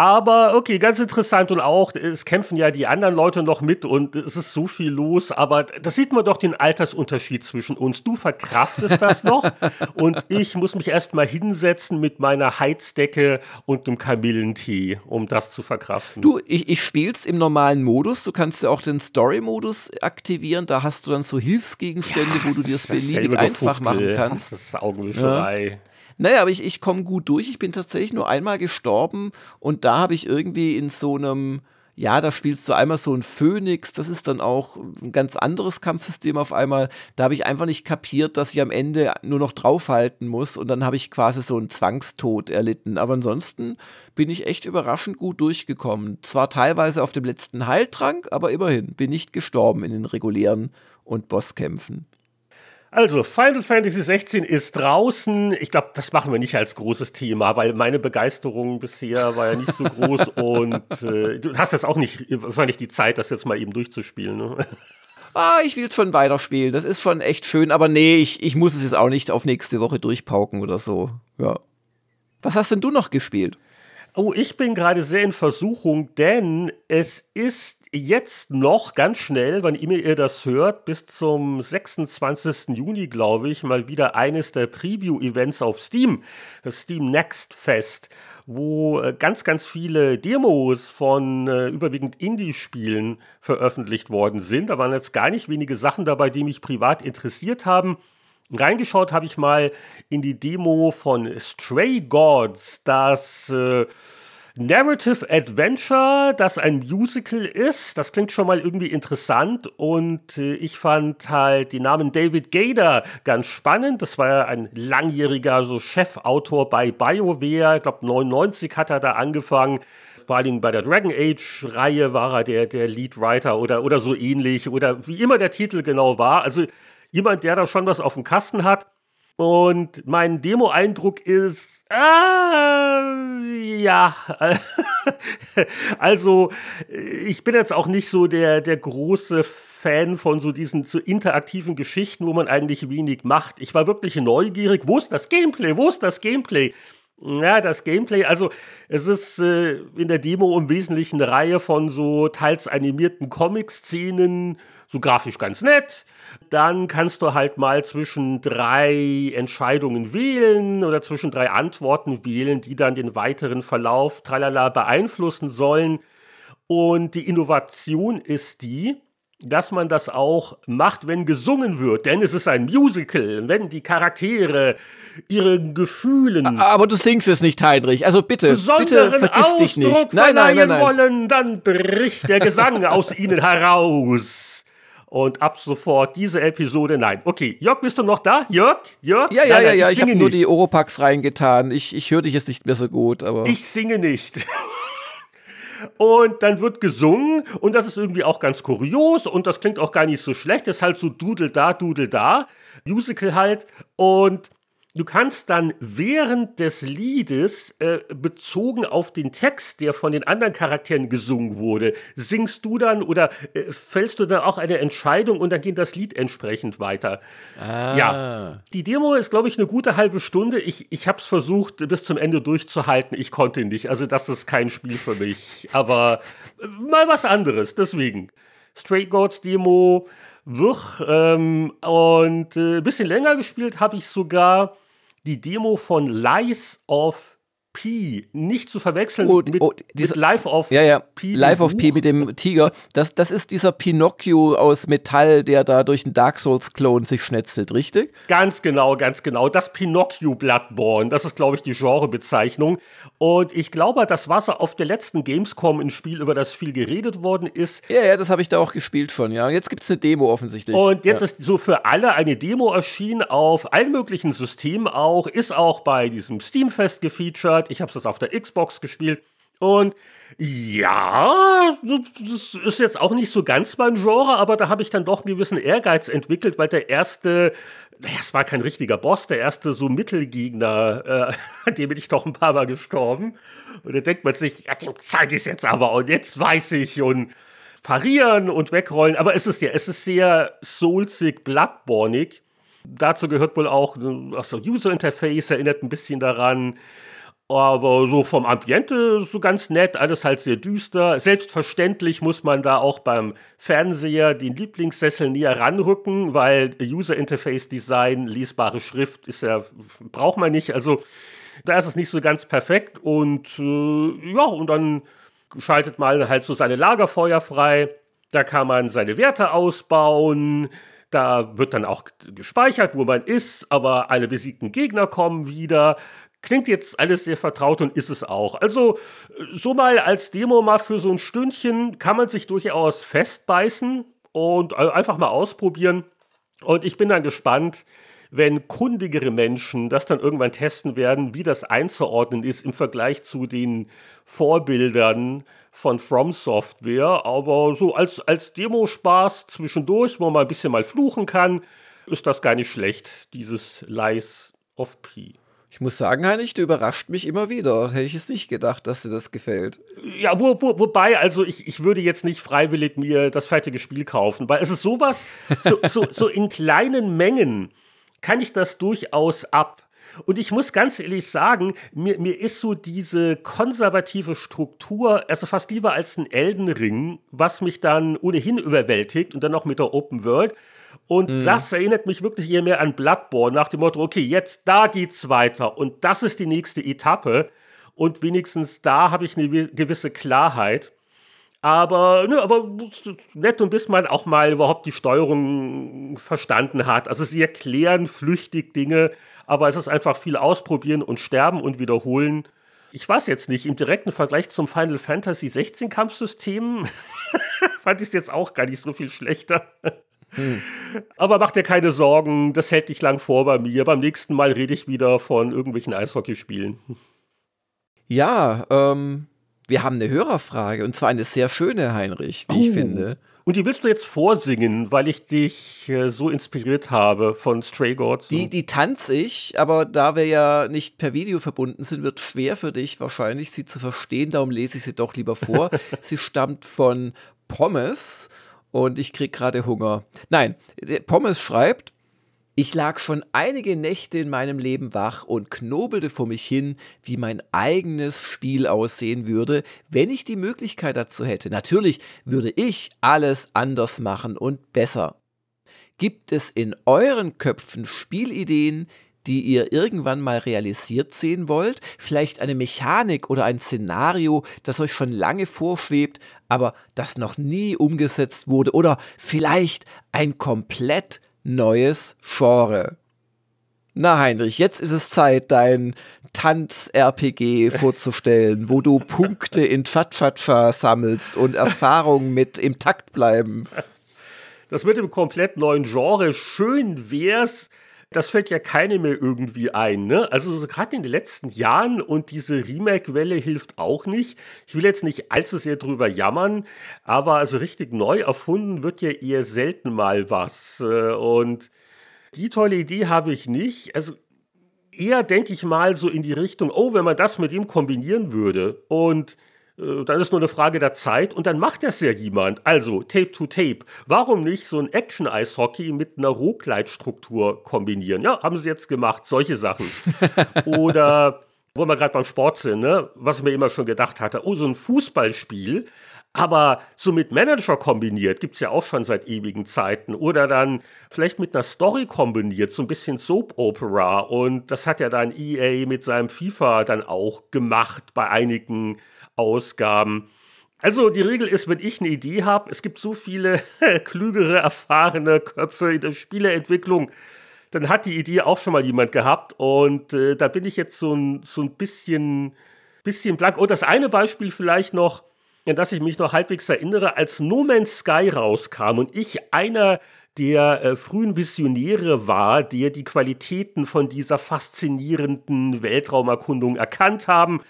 Aber okay, ganz interessant und auch, es kämpfen ja die anderen Leute noch mit und es ist so viel los, aber da sieht man doch den Altersunterschied zwischen uns. Du verkraftest das noch und ich muss mich erstmal hinsetzen mit meiner Heizdecke und einem Kamillentee, um das zu verkraften. Du, ich, ich spiel's im normalen Modus, du kannst ja auch den Story-Modus aktivieren, da hast du dann so Hilfsgegenstände, ja, wo du dir das beliebig einfach machen kannst. Das ist Augenwischerei. Ja. Naja, aber ich, ich komme gut durch. Ich bin tatsächlich nur einmal gestorben und da habe ich irgendwie in so einem, ja, da spielst du einmal so ein Phönix, das ist dann auch ein ganz anderes Kampfsystem auf einmal. Da habe ich einfach nicht kapiert, dass ich am Ende nur noch draufhalten muss und dann habe ich quasi so einen Zwangstod erlitten. Aber ansonsten bin ich echt überraschend gut durchgekommen. Zwar teilweise auf dem letzten Heiltrank, aber immerhin bin nicht gestorben in den regulären und Bosskämpfen. Also, Final Fantasy 16 ist draußen. Ich glaube, das machen wir nicht als großes Thema, weil meine Begeisterung bisher war ja nicht so groß und äh, du hast jetzt auch nicht wahrscheinlich die Zeit, das jetzt mal eben durchzuspielen. Ne? Ah, ich will es schon weiterspielen. Das ist schon echt schön, aber nee, ich, ich muss es jetzt auch nicht auf nächste Woche durchpauken oder so. Ja. Was hast denn du noch gespielt? Oh, ich bin gerade sehr in Versuchung, denn es ist jetzt noch ganz schnell, wann immer ihr das hört, bis zum 26. Juni, glaube ich, mal wieder eines der Preview-Events auf Steam, das Steam Next Fest, wo äh, ganz, ganz viele Demos von äh, überwiegend Indie-Spielen veröffentlicht worden sind. Da waren jetzt gar nicht wenige Sachen dabei, die mich privat interessiert haben. Reingeschaut habe ich mal in die Demo von Stray Gods, das äh, Narrative Adventure, das ein Musical ist. Das klingt schon mal irgendwie interessant und äh, ich fand halt den Namen David Gader ganz spannend. Das war ja ein langjähriger so Chefautor bei BioWare. Ich glaube 99 hat er da angefangen. Vor allem bei der Dragon Age Reihe war er der, der Leadwriter oder, oder so ähnlich oder wie immer der Titel genau war. Also jemand, der da schon was auf dem Kasten hat. Und mein Demo-Eindruck ist, äh, ja, also ich bin jetzt auch nicht so der, der große Fan von so diesen so interaktiven Geschichten, wo man eigentlich wenig macht. Ich war wirklich neugierig. Wo ist das Gameplay? Wo ist das Gameplay? Ja, das Gameplay, also es ist äh, in der Demo im Wesentlichen eine Reihe von so teils animierten Comic-Szenen, so grafisch ganz nett. Dann kannst du halt mal zwischen drei Entscheidungen wählen oder zwischen drei Antworten wählen, die dann den weiteren Verlauf tralala beeinflussen sollen. Und die Innovation ist die, dass man das auch macht, wenn gesungen wird. Denn es ist ein Musical, wenn die Charaktere ihre Gefühlen. Aber du singst es nicht, Heinrich. Also bitte, bitte vergiss Ausdruck dich nicht. Nein, nein, nein, nein. wollen, dann bricht der Gesang aus ihnen heraus. Und ab sofort diese Episode, nein. Okay, Jörg, bist du noch da? Jörg? Jörg? Ja, ja, nein, ja, nein, ja. Ich, ich habe nur die Oropax reingetan. Ich, ich höre dich jetzt nicht mehr so gut, aber. Ich singe nicht. Und dann wird gesungen und das ist irgendwie auch ganz kurios und das klingt auch gar nicht so schlecht. Das ist halt so Dudel da, Dudel da. Musical halt. Und Du kannst dann während des Liedes, äh, bezogen auf den Text, der von den anderen Charakteren gesungen wurde, singst du dann oder äh, fällst du dann auch eine Entscheidung und dann geht das Lied entsprechend weiter. Ah. Ja, die Demo ist, glaube ich, eine gute halbe Stunde. Ich, ich habe es versucht, bis zum Ende durchzuhalten. Ich konnte nicht. Also das ist kein Spiel für mich. Aber äh, mal was anderes. Deswegen. Straight Gods Demo, Wuch. Ähm, und ein äh, bisschen länger gespielt habe ich sogar die Demo von Lies of P. Nicht zu verwechseln Oh, mit, oh, diese- mit Life of Ja, ja. P. Life of P Buch. mit dem Tiger. Das, das ist dieser Pinocchio aus Metall, der da durch einen Dark Souls-Klon sich schnetzelt, richtig? Ganz genau, ganz genau. Das Pinocchio Bloodborne, das ist, glaube ich, die Genrebezeichnung. Und ich glaube, das war so auf der letzten Gamescom ein Spiel, über das viel geredet worden ist. Ja, ja, das habe ich da auch gespielt schon, ja. Jetzt gibt es eine Demo offensichtlich. Und jetzt ja. ist so für alle eine Demo erschienen auf allen möglichen Systemen auch, ist auch bei diesem Steamfest gefeatured. Ich habe es auf der Xbox gespielt. Und ja, das ist jetzt auch nicht so ganz mein Genre, aber da habe ich dann doch einen gewissen Ehrgeiz entwickelt, weil der erste, naja, es war kein richtiger Boss, der erste so Mittelgegner, äh, dem bin ich doch ein paar Mal gestorben. Und da denkt man sich, ja, dem zeige ich es jetzt aber und jetzt weiß ich und parieren und wegrollen. Aber es ist ja, es ist sehr soulsig, bloodbornig. Dazu gehört wohl auch so User Interface, erinnert ein bisschen daran. Aber so vom Ambiente so ganz nett, alles halt sehr düster. Selbstverständlich muss man da auch beim Fernseher den Lieblingssessel näher ranrücken, weil User Interface Design, lesbare Schrift ist ja, braucht man nicht. Also da ist es nicht so ganz perfekt. Und äh, ja, und dann schaltet man halt so seine Lagerfeuer frei. Da kann man seine Werte ausbauen. Da wird dann auch gespeichert, wo man ist, aber alle besiegten Gegner kommen wieder. Klingt jetzt alles sehr vertraut und ist es auch. Also, so mal als Demo mal für so ein Stündchen kann man sich durchaus festbeißen und einfach mal ausprobieren. Und ich bin dann gespannt, wenn kundigere Menschen das dann irgendwann testen werden, wie das einzuordnen ist im Vergleich zu den Vorbildern von From Software. Aber so als, als Demo-Spaß zwischendurch, wo man ein bisschen mal fluchen kann, ist das gar nicht schlecht, dieses Lies of P. Ich muss sagen, Heinrich, du überrascht mich immer wieder. Hätte ich es nicht gedacht, dass dir das gefällt. Ja, wo, wo, wobei, also ich, ich würde jetzt nicht freiwillig mir das fertige Spiel kaufen, weil es ist sowas, so, so, so in kleinen Mengen kann ich das durchaus ab. Und ich muss ganz ehrlich sagen, mir, mir ist so diese konservative Struktur, also fast lieber als ein Elden Ring, was mich dann ohnehin überwältigt und dann noch mit der Open World. Und Mhm. das erinnert mich wirklich eher mehr an Bloodborne, nach dem Motto, okay, jetzt da geht's weiter und das ist die nächste Etappe. Und wenigstens da habe ich eine gewi- gewisse Klarheit. Aber, ne, aber nett und bis man auch mal überhaupt die Steuerung verstanden hat. Also sie erklären flüchtig Dinge, aber es ist einfach viel ausprobieren und sterben und wiederholen. Ich weiß jetzt nicht, im direkten Vergleich zum Final Fantasy 16 Kampfsystem fand ich es jetzt auch gar nicht so viel schlechter. Aber mach dir keine Sorgen, das hält nicht lang vor bei mir. Beim nächsten Mal rede ich wieder von irgendwelchen Eishockeyspielen. Ja, ähm, Wir haben eine Hörerfrage und zwar eine sehr schöne, Heinrich, wie oh. ich finde. Und die willst du jetzt vorsingen, weil ich dich äh, so inspiriert habe von Stray Gods? Die, die tanze ich, aber da wir ja nicht per Video verbunden sind, wird schwer für dich wahrscheinlich, sie zu verstehen. Darum lese ich sie doch lieber vor. sie stammt von Pommes und ich krieg gerade Hunger. Nein, Pommes schreibt, ich lag schon einige Nächte in meinem Leben wach und knobelte vor mich hin, wie mein eigenes Spiel aussehen würde, wenn ich die Möglichkeit dazu hätte. Natürlich würde ich alles anders machen und besser. Gibt es in euren Köpfen Spielideen, die ihr irgendwann mal realisiert sehen wollt? Vielleicht eine Mechanik oder ein Szenario, das euch schon lange vorschwebt, aber das noch nie umgesetzt wurde? Oder vielleicht ein komplett neues Genre. Na Heinrich, jetzt ist es Zeit, dein Tanz-RPG vorzustellen, wo du Punkte in Cha-Cha-Cha sammelst und Erfahrungen mit im Takt bleiben. Das mit dem komplett neuen Genre, schön wär's, das fällt ja keinem mehr irgendwie ein. Ne? Also so gerade in den letzten Jahren und diese Remake-Welle hilft auch nicht. Ich will jetzt nicht allzu sehr drüber jammern, aber also richtig neu erfunden wird ja eher selten mal was. Äh, und die tolle Idee habe ich nicht. Also eher denke ich mal so in die Richtung, oh, wenn man das mit ihm kombinieren würde und dann ist nur eine Frage der Zeit und dann macht das ja jemand. Also Tape to Tape. Warum nicht so ein Action-Eishockey mit einer Rohkleidstruktur kombinieren? Ja, haben sie jetzt gemacht, solche Sachen. Oder, wo wir gerade beim Sport sind, ne? was ich mir immer schon gedacht hatte, oh, so ein Fußballspiel, aber so mit Manager kombiniert, gibt es ja auch schon seit ewigen Zeiten. Oder dann vielleicht mit einer Story kombiniert, so ein bisschen Soap Opera. Und das hat ja dann EA mit seinem FIFA dann auch gemacht bei einigen Ausgaben. Also die Regel ist, wenn ich eine Idee habe, es gibt so viele klügere, erfahrene Köpfe in der Spieleentwicklung, dann hat die Idee auch schon mal jemand gehabt und äh, da bin ich jetzt so ein, so ein bisschen, bisschen blank. Und das eine Beispiel vielleicht noch, an das ich mich noch halbwegs erinnere, als No Man's Sky rauskam und ich einer der äh, frühen Visionäre war, der die Qualitäten von dieser faszinierenden Weltraumerkundung erkannt haben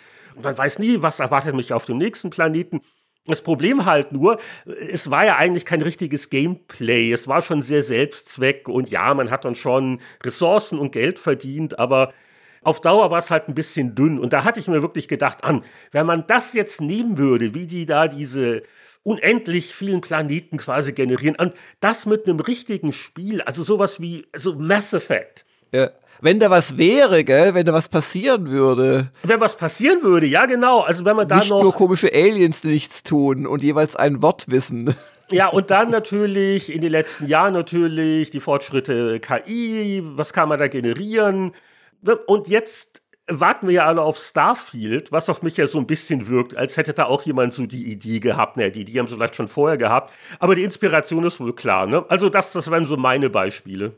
man weiß nie, was erwartet mich auf dem nächsten Planeten. Das Problem halt nur, es war ja eigentlich kein richtiges Gameplay. Es war schon sehr Selbstzweck und ja, man hat dann schon Ressourcen und Geld verdient, aber auf Dauer war es halt ein bisschen dünn. Und da hatte ich mir wirklich gedacht, an, wenn man das jetzt nehmen würde, wie die da diese unendlich vielen Planeten quasi generieren, und das mit einem richtigen Spiel, also sowas wie so Mass Effect. Ja wenn da was wäre, gell, wenn da was passieren würde. Wenn was passieren würde, ja genau. Also wenn man da Nicht noch nur komische Aliens, nichts tun und jeweils ein Wort wissen. Ja, und dann natürlich in den letzten Jahren natürlich die Fortschritte KI, was kann man da generieren? Ne, und jetzt warten wir ja alle auf Starfield, was auf mich ja so ein bisschen wirkt, als hätte da auch jemand so die Idee gehabt. Ne, die, die haben sie vielleicht schon vorher gehabt. Aber die Inspiration ist wohl klar. Ne? Also das, das wären so meine Beispiele.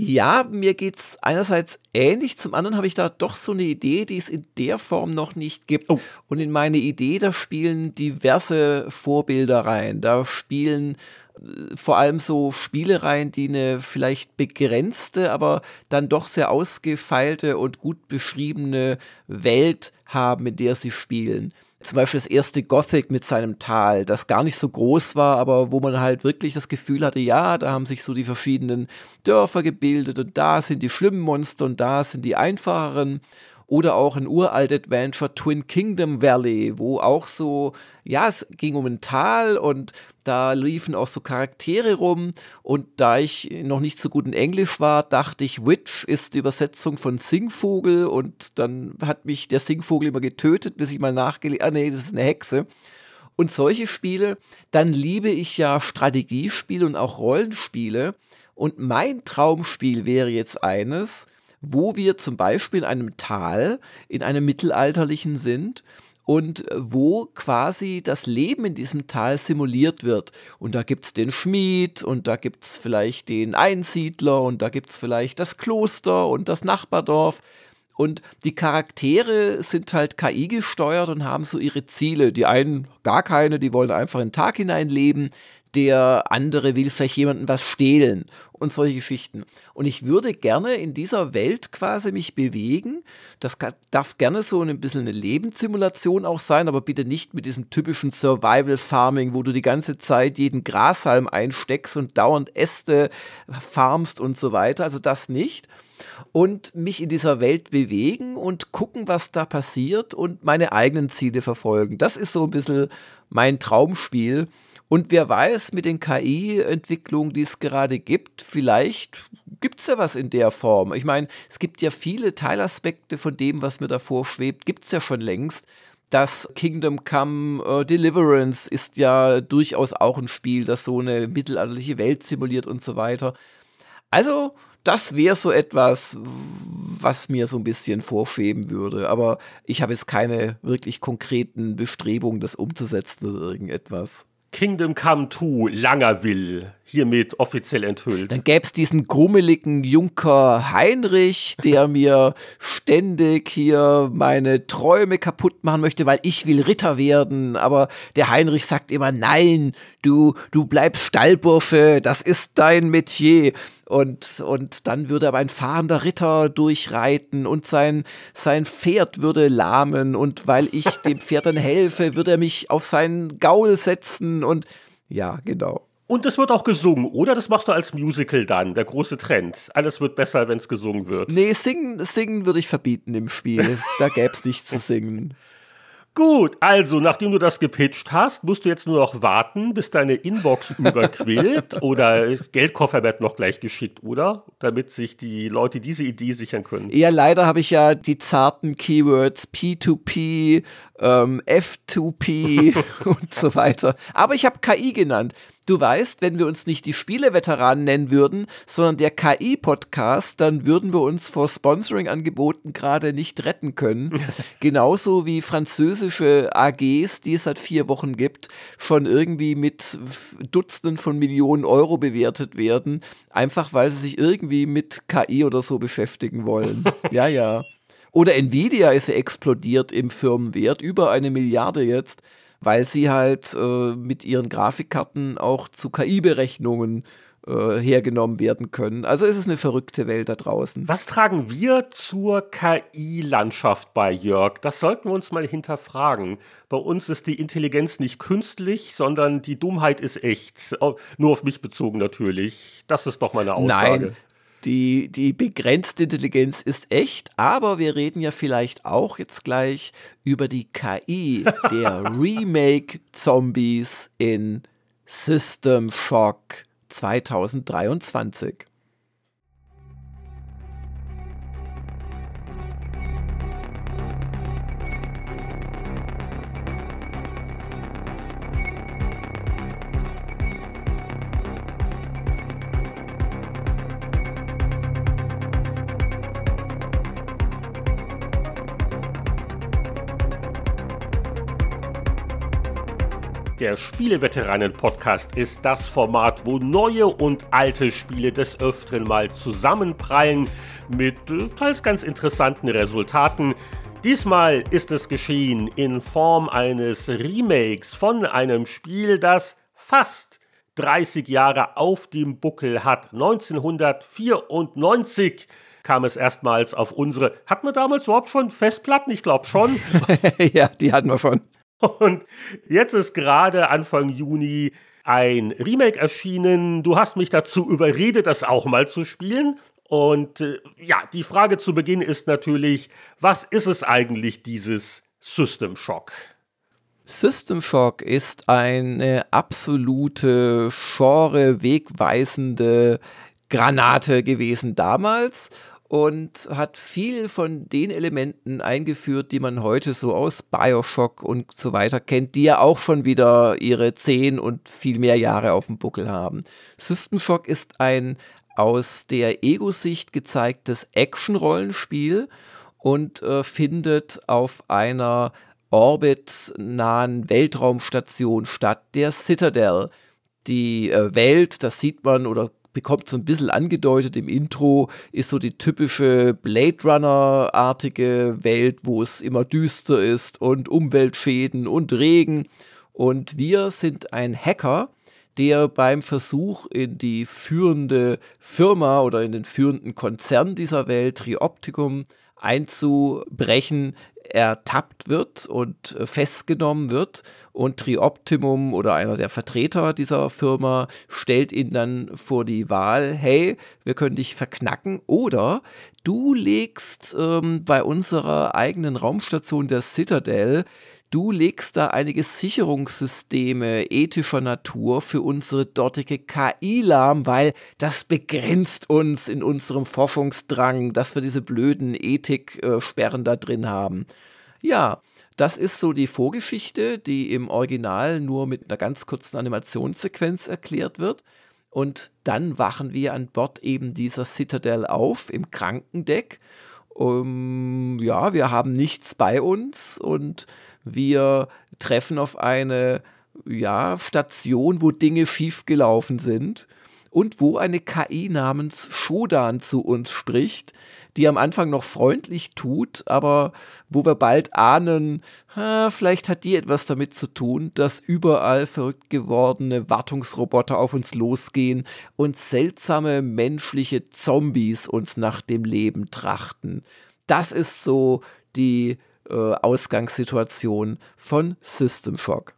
Ja, mir geht's einerseits ähnlich, zum anderen habe ich da doch so eine Idee, die es in der Form noch nicht gibt. Oh. Und in meine Idee, da spielen diverse Vorbilder rein. Da spielen äh, vor allem so Spielereien, die eine vielleicht begrenzte, aber dann doch sehr ausgefeilte und gut beschriebene Welt haben, in der sie spielen zum Beispiel das erste Gothic mit seinem Tal, das gar nicht so groß war, aber wo man halt wirklich das Gefühl hatte, ja, da haben sich so die verschiedenen Dörfer gebildet und da sind die schlimmen Monster und da sind die einfacheren oder auch ein uralt Adventure Twin Kingdom Valley, wo auch so, ja, es ging um ein Tal und da liefen auch so Charaktere rum und da ich noch nicht so gut in Englisch war, dachte ich, Witch ist die Übersetzung von Singvogel und dann hat mich der Singvogel immer getötet, bis ich mal nachgelesen, ah nee, das ist eine Hexe. Und solche Spiele, dann liebe ich ja Strategiespiele und auch Rollenspiele. Und mein Traumspiel wäre jetzt eines, wo wir zum Beispiel in einem Tal, in einem mittelalterlichen sind und wo quasi das Leben in diesem Tal simuliert wird. Und da gibt es den Schmied und da gibt es vielleicht den Einsiedler und da gibt es vielleicht das Kloster und das Nachbardorf. Und die Charaktere sind halt KI gesteuert und haben so ihre Ziele. Die einen gar keine, die wollen einfach in den Tag hinein leben. Der andere will vielleicht jemandem was stehlen und solche Geschichten. Und ich würde gerne in dieser Welt quasi mich bewegen. Das darf gerne so ein bisschen eine Lebenssimulation auch sein, aber bitte nicht mit diesem typischen Survival Farming, wo du die ganze Zeit jeden Grashalm einsteckst und dauernd Äste farmst und so weiter. Also das nicht. Und mich in dieser Welt bewegen und gucken, was da passiert und meine eigenen Ziele verfolgen. Das ist so ein bisschen mein Traumspiel. Und wer weiß, mit den KI-Entwicklungen, die es gerade gibt, vielleicht gibt es ja was in der Form. Ich meine, es gibt ja viele Teilaspekte von dem, was mir davor schwebt, gibt es ja schon längst. Das Kingdom Come uh, Deliverance ist ja durchaus auch ein Spiel, das so eine mittelalterliche Welt simuliert und so weiter. Also, das wäre so etwas, was mir so ein bisschen vorschweben würde. Aber ich habe jetzt keine wirklich konkreten Bestrebungen, das umzusetzen oder irgendetwas. Kingdom Come 2 Langerwill hiermit offiziell enthüllt. Dann gäbe es diesen grummeligen Junker Heinrich, der mir ständig hier meine Träume kaputt machen möchte, weil ich will Ritter werden. Aber der Heinrich sagt immer, nein, du, du bleibst Stallburfe, das ist dein Metier. Und, und dann würde aber ein fahrender Ritter durchreiten und sein, sein Pferd würde lahmen. Und weil ich dem Pferd dann helfe, würde er mich auf seinen Gaul setzen. Und ja, genau. Und es wird auch gesungen, oder? Das machst du als Musical dann, der große Trend. Alles wird besser, wenn es gesungen wird. Nee, singen, singen würde ich verbieten im Spiel. da gäbe es nichts zu singen. Gut, also nachdem du das gepitcht hast, musst du jetzt nur noch warten, bis deine Inbox überquillt oder Geldkoffer wird noch gleich geschickt, oder? Damit sich die Leute diese Idee sichern können. Ja, leider habe ich ja die zarten Keywords P2P, ähm, F2P und so weiter. Aber ich habe KI genannt. Du weißt, wenn wir uns nicht die Spieleveteranen nennen würden, sondern der KI-Podcast, dann würden wir uns vor Sponsoring-Angeboten gerade nicht retten können. Genauso wie französische AGs, die es seit vier Wochen gibt, schon irgendwie mit Dutzenden von Millionen Euro bewertet werden, einfach weil sie sich irgendwie mit KI oder so beschäftigen wollen. ja, ja. Oder Nvidia ist ja explodiert im Firmenwert, über eine Milliarde jetzt weil sie halt äh, mit ihren Grafikkarten auch zu KI-Berechnungen äh, hergenommen werden können. Also es ist eine verrückte Welt da draußen. Was tragen wir zur KI-Landschaft bei Jörg? Das sollten wir uns mal hinterfragen. Bei uns ist die Intelligenz nicht künstlich, sondern die Dummheit ist echt. Nur auf mich bezogen natürlich. Das ist doch meine Aussage. Nein, die, die begrenzte Intelligenz ist echt, aber wir reden ja vielleicht auch jetzt gleich über die KI der Remake-Zombies in System Shock 2023. Der Spieleveteranen-Podcast ist das Format, wo neue und alte Spiele des Öfteren mal zusammenprallen mit äh, teils ganz interessanten Resultaten. Diesmal ist es geschehen in Form eines Remakes von einem Spiel, das fast 30 Jahre auf dem Buckel hat. 1994 kam es erstmals auf unsere. Hatten wir damals überhaupt schon Festplatten? Ich glaube schon. ja, die hatten wir schon. Und jetzt ist gerade Anfang Juni ein Remake erschienen. Du hast mich dazu überredet, das auch mal zu spielen. Und äh, ja, die Frage zu Beginn ist natürlich, was ist es eigentlich, dieses System Shock? System Shock ist eine absolute Genre-wegweisende Granate gewesen damals und hat viel von den Elementen eingeführt, die man heute so aus Bioshock und so weiter kennt, die ja auch schon wieder ihre zehn und viel mehr Jahre auf dem Buckel haben. System Shock ist ein aus der Ego-Sicht gezeigtes Action-Rollenspiel und äh, findet auf einer orbitnahen Weltraumstation statt, der Citadel. Die äh, Welt, das sieht man oder bekommt so ein bisschen angedeutet im Intro, ist so die typische Blade Runner-artige Welt, wo es immer düster ist und Umweltschäden und Regen. Und wir sind ein Hacker, der beim Versuch in die führende Firma oder in den führenden Konzern dieser Welt, Trioptikum, einzubrechen, ertappt wird und äh, festgenommen wird. Und Trioptimum oder einer der Vertreter dieser Firma stellt ihn dann vor die Wahl, hey, wir können dich verknacken oder du legst ähm, bei unserer eigenen Raumstation der Citadel Du legst da einige Sicherungssysteme ethischer Natur für unsere dortige KI lahm, weil das begrenzt uns in unserem Forschungsdrang, dass wir diese blöden Ethiksperren da drin haben. Ja, das ist so die Vorgeschichte, die im Original nur mit einer ganz kurzen Animationssequenz erklärt wird. Und dann wachen wir an Bord eben dieser Citadel auf im Krankendeck. Um, ja, wir haben nichts bei uns und wir treffen auf eine ja, Station, wo Dinge schiefgelaufen sind und wo eine KI namens Shodan zu uns spricht, die am Anfang noch freundlich tut, aber wo wir bald ahnen, ha, vielleicht hat die etwas damit zu tun, dass überall verrückt gewordene Wartungsroboter auf uns losgehen und seltsame menschliche Zombies uns nach dem Leben trachten. Das ist so die äh, Ausgangssituation von System Shock.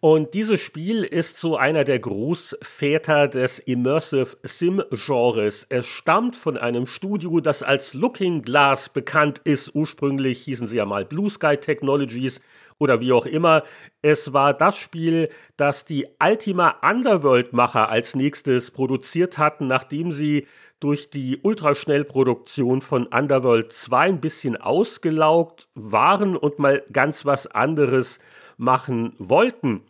Und dieses Spiel ist so einer der Großväter des Immersive Sim-Genres. Es stammt von einem Studio, das als Looking Glass bekannt ist. Ursprünglich hießen sie ja mal Blue Sky Technologies oder wie auch immer. Es war das Spiel, das die Ultima Underworld-Macher als nächstes produziert hatten, nachdem sie durch die Ultraschnellproduktion von Underworld 2 ein bisschen ausgelaugt waren und mal ganz was anderes machen wollten.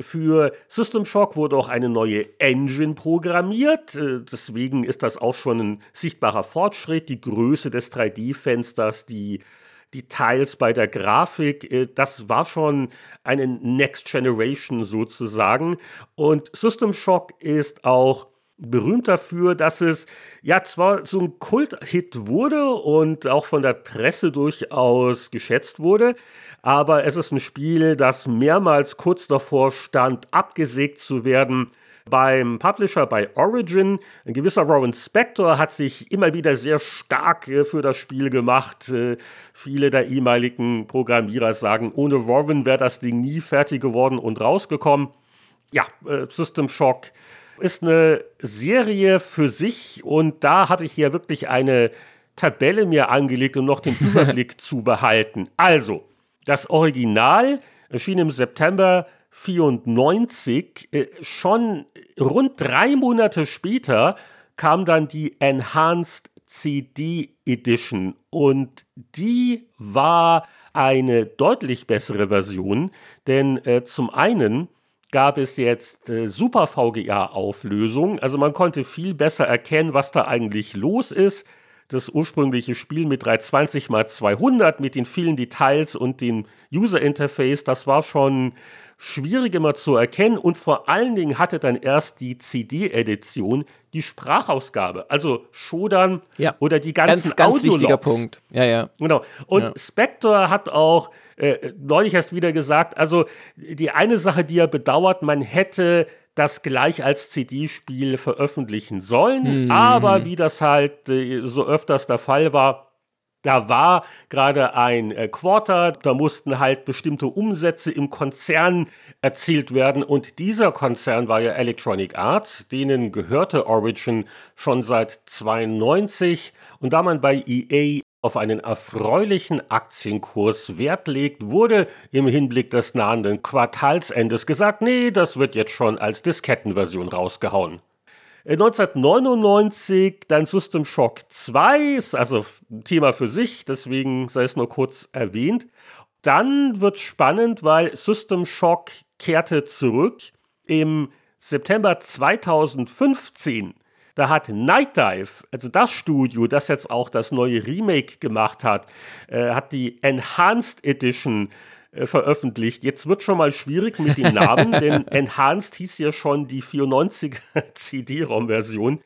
Für System Shock wurde auch eine neue Engine programmiert. Äh, deswegen ist das auch schon ein sichtbarer Fortschritt. Die Größe des 3D-Fensters, die Details bei der Grafik, äh, das war schon eine Next Generation sozusagen. Und System Shock ist auch berühmt dafür, dass es ja zwar so ein Kult-Hit wurde und auch von der Presse durchaus geschätzt wurde, aber es ist ein Spiel, das mehrmals kurz davor stand, abgesägt zu werden. Beim Publisher bei Origin, ein gewisser Rowan Spector hat sich immer wieder sehr stark äh, für das Spiel gemacht. Äh, viele der ehemaligen Programmierer sagen, ohne Rowan wäre das Ding nie fertig geworden und rausgekommen. Ja, äh, System Shock ist eine Serie für sich und da habe ich hier wirklich eine Tabelle mir angelegt, um noch den Überblick zu behalten. Also, das Original erschien im September 94. Äh, schon rund drei Monate später kam dann die Enhanced CD Edition und die war eine deutlich bessere Version, denn äh, zum einen gab es jetzt äh, Super VGA-Auflösung. Also man konnte viel besser erkennen, was da eigentlich los ist. Das ursprüngliche Spiel mit 320 x 200 mit den vielen Details und dem User Interface, das war schon schwierig immer zu erkennen und vor allen Dingen hatte dann erst die CD-Edition die Sprachausgabe, also Shodan ja. oder die ganzen ganz, ganz wichtiger Punkt. Ja, ja. Genau. Und ja. Spectre hat auch äh, neulich erst wieder gesagt, also die eine Sache, die er bedauert, man hätte das gleich als CD-Spiel veröffentlichen sollen, mhm. aber wie das halt äh, so öfters der Fall war, da war gerade ein äh, Quarter, da mussten halt bestimmte Umsätze im Konzern erzielt werden. Und dieser Konzern war ja Electronic Arts, denen gehörte Origin schon seit 92 und da man bei EA auf einen erfreulichen Aktienkurs Wert legt, wurde im Hinblick des nahenden Quartalsendes gesagt, nee, das wird jetzt schon als Diskettenversion rausgehauen. 1999 dann System Shock 2, ist also ein Thema für sich, deswegen sei es nur kurz erwähnt. Dann wird spannend, weil System Shock kehrte zurück im September 2015 da hat Night Dive, also das Studio, das jetzt auch das neue Remake gemacht hat, äh, hat die Enhanced Edition äh, veröffentlicht. Jetzt wird schon mal schwierig mit den Namen, denn Enhanced hieß ja schon die 94er CD-ROM-Version.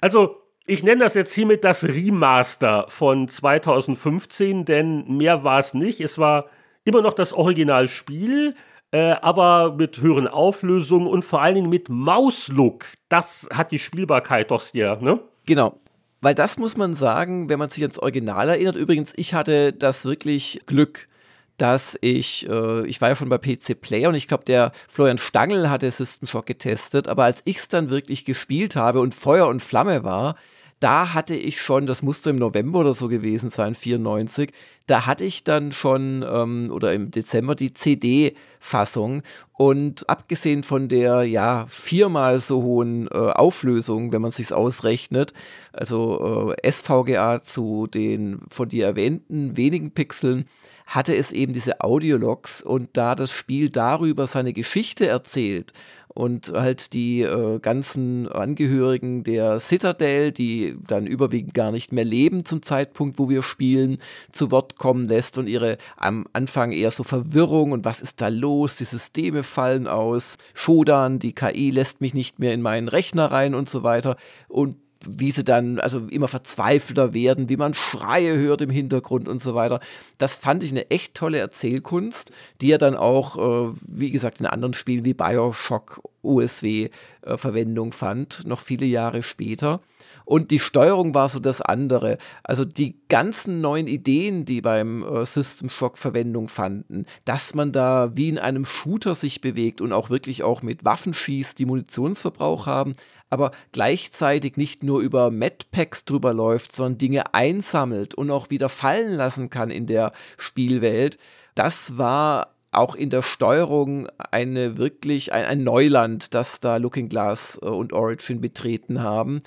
Also, ich nenne das jetzt hiermit das Remaster von 2015, denn mehr war es nicht. Es war immer noch das Originalspiel, äh, aber mit höheren Auflösungen und vor allen Dingen mit Mauslook. Das hat die Spielbarkeit doch sehr, ne? Genau. Weil das muss man sagen, wenn man sich ans Original erinnert. Übrigens, ich hatte das wirklich Glück, dass ich, äh, ich war ja schon bei PC Player und ich glaube, der Florian Stangl hatte System Shock getestet, aber als ich es dann wirklich gespielt habe und Feuer und Flamme war, da hatte ich schon, das musste im November oder so gewesen sein, 94, da hatte ich dann schon, ähm, oder im Dezember, die CD-Fassung. Und abgesehen von der, ja, viermal so hohen äh, Auflösung, wenn man sich's ausrechnet, also äh, SVGA zu den von dir erwähnten wenigen Pixeln, hatte es eben diese Audiologs und da das Spiel darüber seine Geschichte erzählt und halt die äh, ganzen Angehörigen der Citadel, die dann überwiegend gar nicht mehr leben zum Zeitpunkt, wo wir spielen, zu Wort kommen lässt und ihre am Anfang eher so Verwirrung und was ist da los, die Systeme fallen aus, Shodan, die KI lässt mich nicht mehr in meinen Rechner rein und so weiter. Und wie sie dann also immer verzweifelter werden, wie man Schreie hört im Hintergrund und so weiter. Das fand ich eine echt tolle Erzählkunst, die ja dann auch, äh, wie gesagt, in anderen Spielen wie Bioshock USW äh, Verwendung fand, noch viele Jahre später. Und die Steuerung war so das andere. Also die ganzen neuen Ideen, die beim äh, System Shock Verwendung fanden, dass man da wie in einem Shooter sich bewegt und auch wirklich auch mit Waffen schießt, die Munitionsverbrauch haben, aber gleichzeitig nicht nur über Medpacks drüber läuft, sondern Dinge einsammelt und auch wieder fallen lassen kann in der Spielwelt. Das war auch in der Steuerung eine wirklich ein, ein Neuland, das da Looking Glass äh, und Origin betreten haben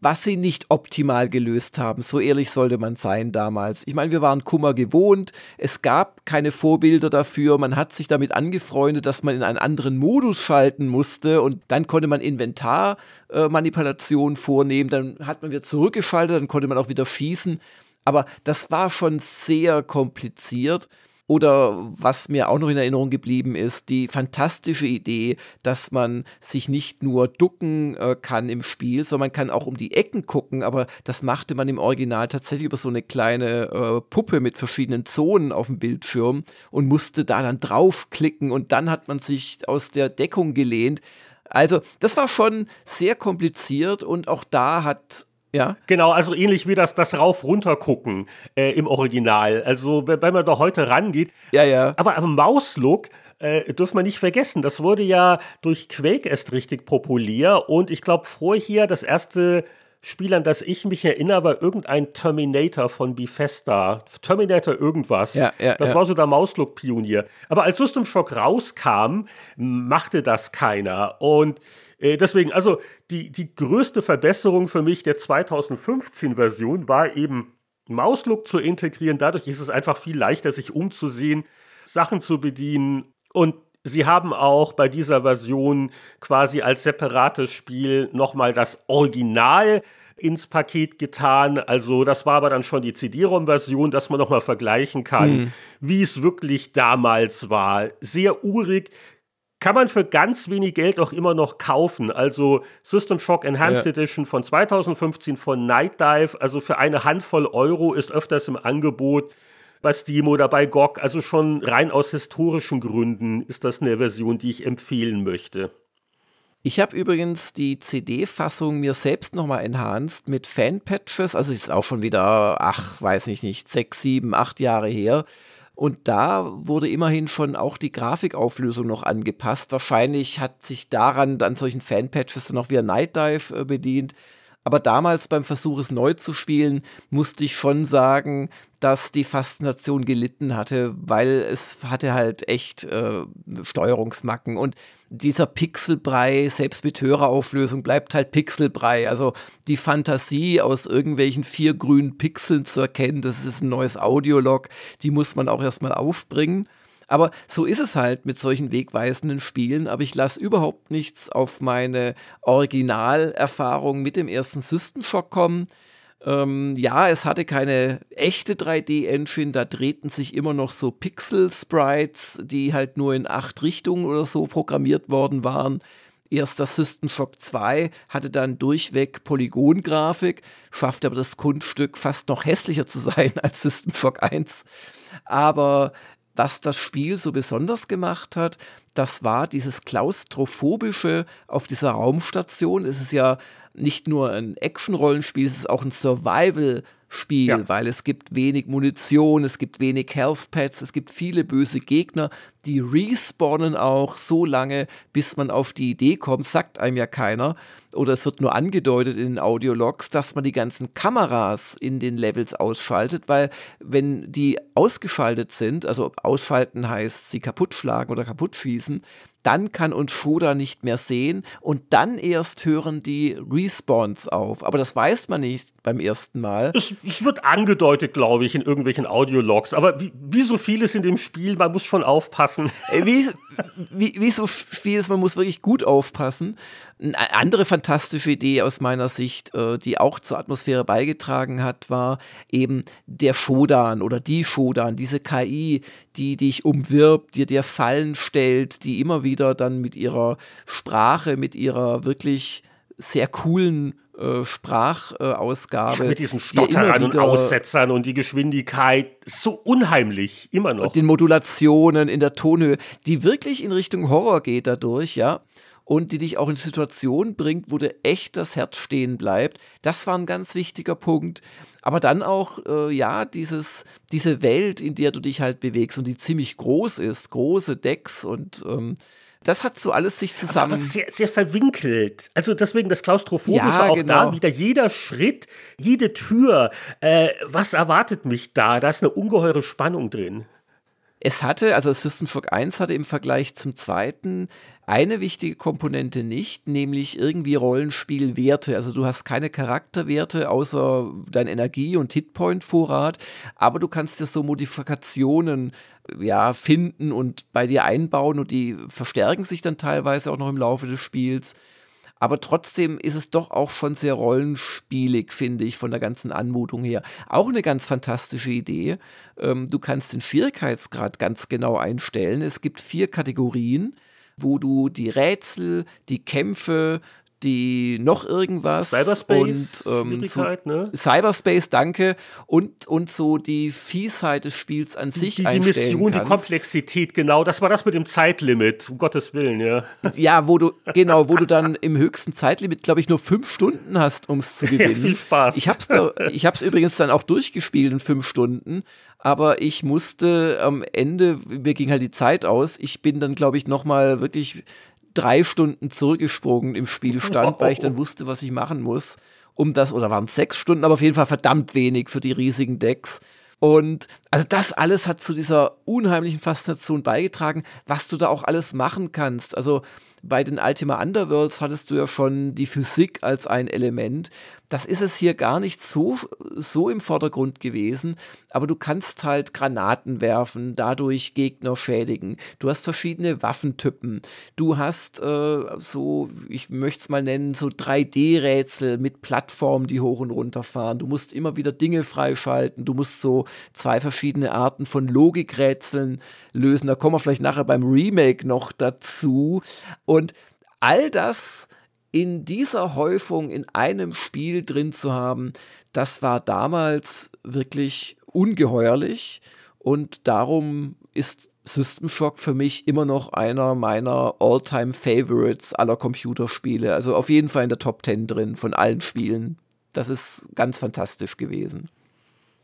was sie nicht optimal gelöst haben. So ehrlich sollte man sein damals. Ich meine, wir waren Kummer gewohnt. Es gab keine Vorbilder dafür. Man hat sich damit angefreundet, dass man in einen anderen Modus schalten musste und dann konnte man Inventarmanipulation äh, vornehmen. Dann hat man wieder zurückgeschaltet, dann konnte man auch wieder schießen. Aber das war schon sehr kompliziert. Oder was mir auch noch in Erinnerung geblieben ist, die fantastische Idee, dass man sich nicht nur ducken äh, kann im Spiel, sondern man kann auch um die Ecken gucken, aber das machte man im Original tatsächlich über so eine kleine äh, Puppe mit verschiedenen Zonen auf dem Bildschirm und musste da dann draufklicken und dann hat man sich aus der Deckung gelehnt. Also, das war schon sehr kompliziert und auch da hat ja. Genau, also ähnlich wie das, das Rauf-Runter-Gucken äh, im Original. Also, wenn man da heute rangeht. Ja, ja. Aber am Mauslook äh, dürfen wir nicht vergessen, das wurde ja durch Quake erst richtig populär und ich glaube vorher das erste Spiel, an das ich mich erinnere, war irgendein Terminator von Bethesda. Terminator irgendwas. Ja, ja, das ja. war so der Mauslook-Pionier. Aber als System Shock rauskam, machte das keiner. Und deswegen, also die, die größte Verbesserung für mich der 2015-Version war eben Mauslook zu integrieren. Dadurch ist es einfach viel leichter, sich umzusehen, Sachen zu bedienen. Und sie haben auch bei dieser Version quasi als separates Spiel nochmal das Original ins Paket getan. Also das war aber dann schon die CD-ROM-Version, dass man nochmal vergleichen kann, mhm. wie es wirklich damals war. Sehr urig, kann man für ganz wenig Geld auch immer noch kaufen. Also System Shock Enhanced ja. Edition von 2015 von Night Dive, also für eine Handvoll Euro ist öfters im Angebot bei Steam oder bei GOG. Also schon rein aus historischen Gründen ist das eine Version, die ich empfehlen möchte. Ich habe übrigens die CD-Fassung mir selbst nochmal enhanced mit Fan-Patches. Also ist auch schon wieder, ach, weiß ich nicht, sechs, sieben, acht Jahre her. Und da wurde immerhin schon auch die Grafikauflösung noch angepasst. Wahrscheinlich hat sich daran an solchen Fanpatches dann auch wieder Night Dive äh, bedient. Aber damals beim Versuch, es neu zu spielen, musste ich schon sagen, dass die Faszination gelitten hatte, weil es hatte halt echt äh, Steuerungsmacken und dieser Pixelbrei, selbst mit höherer Auflösung, bleibt halt Pixelbrei. Also die Fantasie aus irgendwelchen vier grünen Pixeln zu erkennen, das ist ein neues Audiolog, die muss man auch erstmal aufbringen. Aber so ist es halt mit solchen wegweisenden Spielen. Aber ich lasse überhaupt nichts auf meine Originalerfahrung mit dem ersten System Shock kommen. Ähm, ja, es hatte keine echte 3D-Engine, da drehten sich immer noch so Pixel-Sprites, die halt nur in acht Richtungen oder so programmiert worden waren. Erst das System Shock 2 hatte dann durchweg Polygongrafik, schaffte aber das Kunststück fast noch hässlicher zu sein als System Shock 1. Aber was das Spiel so besonders gemacht hat, das war dieses klaustrophobische auf dieser Raumstation. Es ist ja nicht nur ein Action-Rollenspiel, es ist auch ein Survival- Spiel, ja. weil es gibt wenig Munition, es gibt wenig Health Pads, es gibt viele böse Gegner, die respawnen auch so lange, bis man auf die Idee kommt, sagt einem ja keiner, oder es wird nur angedeutet in den Audiologs, dass man die ganzen Kameras in den Levels ausschaltet, weil wenn die ausgeschaltet sind, also ausschalten heißt sie kaputt schlagen oder kaputt schießen, And. Dann kann uns Shoda nicht mehr sehen und dann erst hören die Respawns auf. Aber das weiß man nicht beim ersten Mal. Es, es wird angedeutet, glaube ich, in irgendwelchen Audiologs. Aber wie, wie, so vieles in dem Spiel, man muss schon aufpassen. Äh, wie, wie, wie so vieles, man muss wirklich gut aufpassen. Eine andere fantastische Idee aus meiner Sicht, äh, die auch zur Atmosphäre beigetragen hat, war eben der Shodan oder die Shodan, diese KI, die dich umwirbt, dir dir Fallen stellt, die immer wieder dann mit ihrer Sprache, mit ihrer wirklich sehr coolen äh, Sprachausgabe. Ja, mit diesen Stotterern und Aussetzern und die Geschwindigkeit so unheimlich, immer noch. Den Modulationen in der Tonhöhe, die wirklich in Richtung Horror geht dadurch, ja und die dich auch in Situationen bringt, wo dir echt das Herz stehen bleibt. Das war ein ganz wichtiger Punkt. Aber dann auch, äh, ja, dieses, diese Welt, in der du dich halt bewegst und die ziemlich groß ist, große Decks und ähm, das hat so alles sich zusammen. Aber sehr, sehr verwinkelt. Also deswegen das Klaustrophobische ja, auch genau. da wieder. Jeder Schritt, jede Tür. Äh, was erwartet mich da? Da ist eine ungeheure Spannung drin. Es hatte, also System Shock 1 hatte im Vergleich zum zweiten eine wichtige Komponente nicht, nämlich irgendwie Rollenspielwerte. Also du hast keine Charakterwerte außer dein Energie- und Hitpoint-Vorrat, aber du kannst dir so Modifikationen ja, finden und bei dir einbauen und die verstärken sich dann teilweise auch noch im Laufe des Spiels. Aber trotzdem ist es doch auch schon sehr rollenspielig, finde ich, von der ganzen Anmutung her. Auch eine ganz fantastische Idee. Ähm, du kannst den Schwierigkeitsgrad ganz genau einstellen. Es gibt vier Kategorien wo du die Rätsel, die Kämpfe, die noch irgendwas Cyberspace und ähm, so, ne? Cyberspace, danke und und so die Fiesheit des Spiels an die, sich die, die Mission, kannst. die Komplexität, genau, das war das mit dem Zeitlimit, um Gottes Willen, ja. Ja, wo du genau, wo du dann im höchsten Zeitlimit, glaube ich, nur fünf Stunden hast, um es zu gewinnen. Ja, viel Spaß. Ich hab's da, ich hab's übrigens dann auch durchgespielt in fünf Stunden aber ich musste am Ende, mir ging halt die Zeit aus, ich bin dann, glaube ich, nochmal wirklich drei Stunden zurückgesprungen im Spielstand, weil ich dann wusste, was ich machen muss, um das, oder waren es sechs Stunden, aber auf jeden Fall verdammt wenig für die riesigen Decks. Und also das alles hat zu dieser unheimlichen Faszination beigetragen, was du da auch alles machen kannst. Also bei den Ultima Underworlds hattest du ja schon die Physik als ein Element. Das ist es hier gar nicht so, so im Vordergrund gewesen, aber du kannst halt Granaten werfen, dadurch Gegner schädigen. Du hast verschiedene Waffentypen. Du hast äh, so, ich möchte es mal nennen, so 3D-Rätsel mit Plattformen, die hoch und runter fahren. Du musst immer wieder Dinge freischalten. Du musst so zwei verschiedene Arten von Logikrätseln lösen. Da kommen wir vielleicht nachher beim Remake noch dazu. Und all das in dieser Häufung in einem Spiel drin zu haben, das war damals wirklich ungeheuerlich und darum ist System Shock für mich immer noch einer meiner All-Time Favorites aller Computerspiele. Also auf jeden Fall in der Top 10 drin von allen Spielen. Das ist ganz fantastisch gewesen.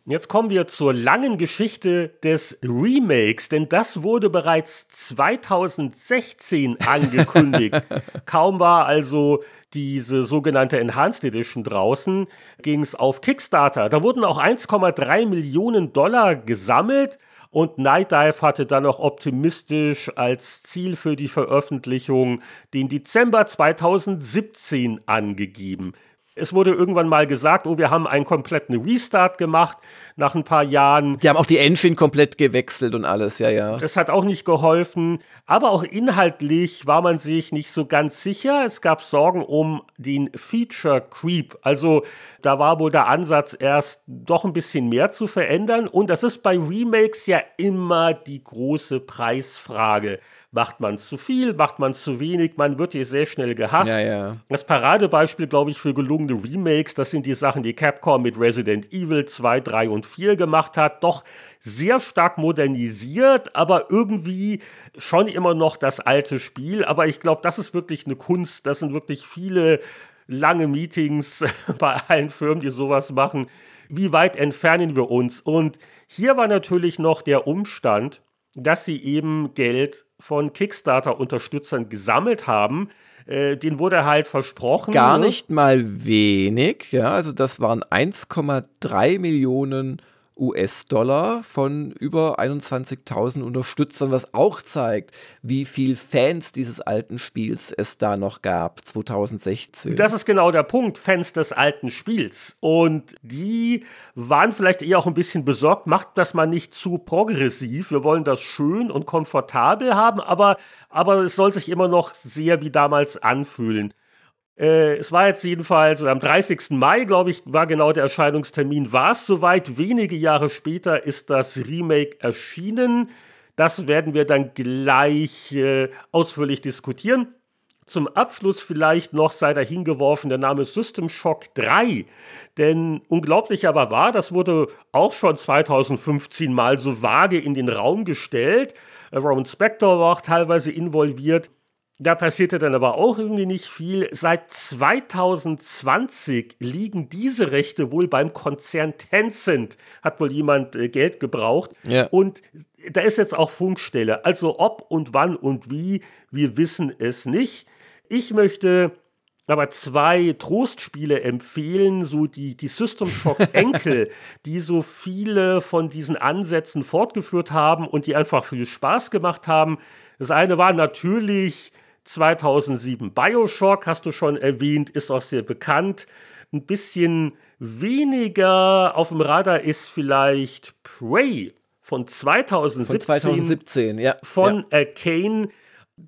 Jetzt kommen wir zur langen Geschichte des Remakes, denn das wurde bereits 2016 angekündigt. Kaum war also diese sogenannte Enhanced Edition draußen, ging es auf Kickstarter. Da wurden auch 1,3 Millionen Dollar gesammelt. Und Night Dive hatte dann auch optimistisch als Ziel für die Veröffentlichung den Dezember 2017 angegeben. Es wurde irgendwann mal gesagt, oh, wir haben einen kompletten Restart gemacht nach ein paar Jahren. Die haben auch die Engine komplett gewechselt und alles, ja, ja. Das hat auch nicht geholfen. Aber auch inhaltlich war man sich nicht so ganz sicher. Es gab Sorgen um den Feature Creep. Also da war wohl der Ansatz erst doch ein bisschen mehr zu verändern. Und das ist bei Remakes ja immer die große Preisfrage Macht man zu viel, macht man zu wenig, man wird hier sehr schnell gehasst. Ja, ja. Das Paradebeispiel, glaube ich, für gelungene Remakes, das sind die Sachen, die Capcom mit Resident Evil 2, 3 und 4 gemacht hat. Doch sehr stark modernisiert, aber irgendwie schon immer noch das alte Spiel. Aber ich glaube, das ist wirklich eine Kunst. Das sind wirklich viele lange Meetings bei allen Firmen, die sowas machen. Wie weit entfernen wir uns? Und hier war natürlich noch der Umstand, dass sie eben Geld von Kickstarter-Unterstützern gesammelt haben. Äh, den wurde halt versprochen. Gar ne? nicht mal wenig, ja. Also das waren 1,3 Millionen US-Dollar von über 21.000 Unterstützern, was auch zeigt, wie viel Fans dieses alten Spiels es da noch gab, 2016. Das ist genau der Punkt, Fans des alten Spiels. Und die waren vielleicht eher auch ein bisschen besorgt, macht das mal nicht zu progressiv. Wir wollen das schön und komfortabel haben, aber, aber es soll sich immer noch sehr wie damals anfühlen. Äh, es war jetzt jedenfalls, oder am 30. Mai, glaube ich, war genau der Erscheinungstermin, war es soweit. Wenige Jahre später ist das Remake erschienen. Das werden wir dann gleich äh, ausführlich diskutieren. Zum Abschluss vielleicht noch sei dahingeworfen der Name System Shock 3. Denn unglaublich aber war, das wurde auch schon 2015 mal so vage in den Raum gestellt. Roman Spector war auch teilweise involviert. Da passierte dann aber auch irgendwie nicht viel. Seit 2020 liegen diese Rechte wohl beim Konzern Tencent. Hat wohl jemand äh, Geld gebraucht. Ja. Und da ist jetzt auch Funkstelle. Also ob und wann und wie, wir wissen es nicht. Ich möchte aber zwei Trostspiele empfehlen, so die, die System Shock Enkel, die so viele von diesen Ansätzen fortgeführt haben und die einfach viel Spaß gemacht haben. Das eine war natürlich 2007. Bioshock hast du schon erwähnt, ist auch sehr bekannt. Ein bisschen weniger auf dem Radar ist vielleicht Prey von 2017. Von 2017, ja. Von ja. Arcane.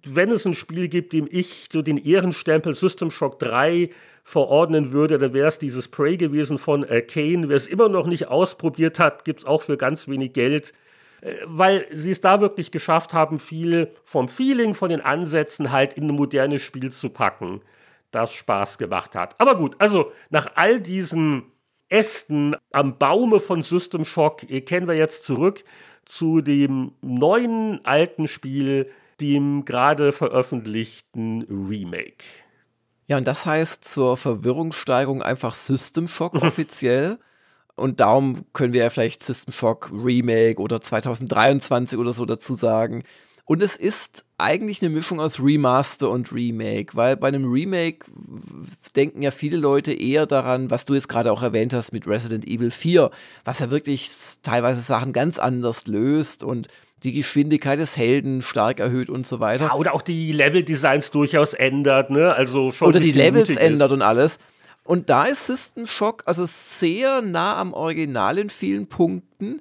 Wenn es ein Spiel gibt, dem ich so den Ehrenstempel System Shock 3 verordnen würde, dann wäre es dieses Prey gewesen von Arcane. Wer es immer noch nicht ausprobiert hat, gibt es auch für ganz wenig Geld weil sie es da wirklich geschafft haben, viel vom Feeling, von den Ansätzen halt in ein modernes Spiel zu packen, das Spaß gemacht hat. Aber gut, also nach all diesen Ästen am Baume von System Shock äh, kehren wir jetzt zurück zu dem neuen alten Spiel, dem gerade veröffentlichten Remake. Ja, und das heißt zur Verwirrungssteigerung einfach System Shock offiziell. Und darum können wir ja vielleicht System Shock Remake oder 2023 oder so dazu sagen. Und es ist eigentlich eine Mischung aus Remaster und Remake, weil bei einem Remake denken ja viele Leute eher daran, was du jetzt gerade auch erwähnt hast mit Resident Evil 4, was ja wirklich teilweise Sachen ganz anders löst und die Geschwindigkeit des Helden stark erhöht und so weiter. Ja, oder auch die Level-Designs durchaus ändert, ne? Also schon oder die Levels ändert und alles. Und da ist System Shock also sehr nah am Original in vielen Punkten,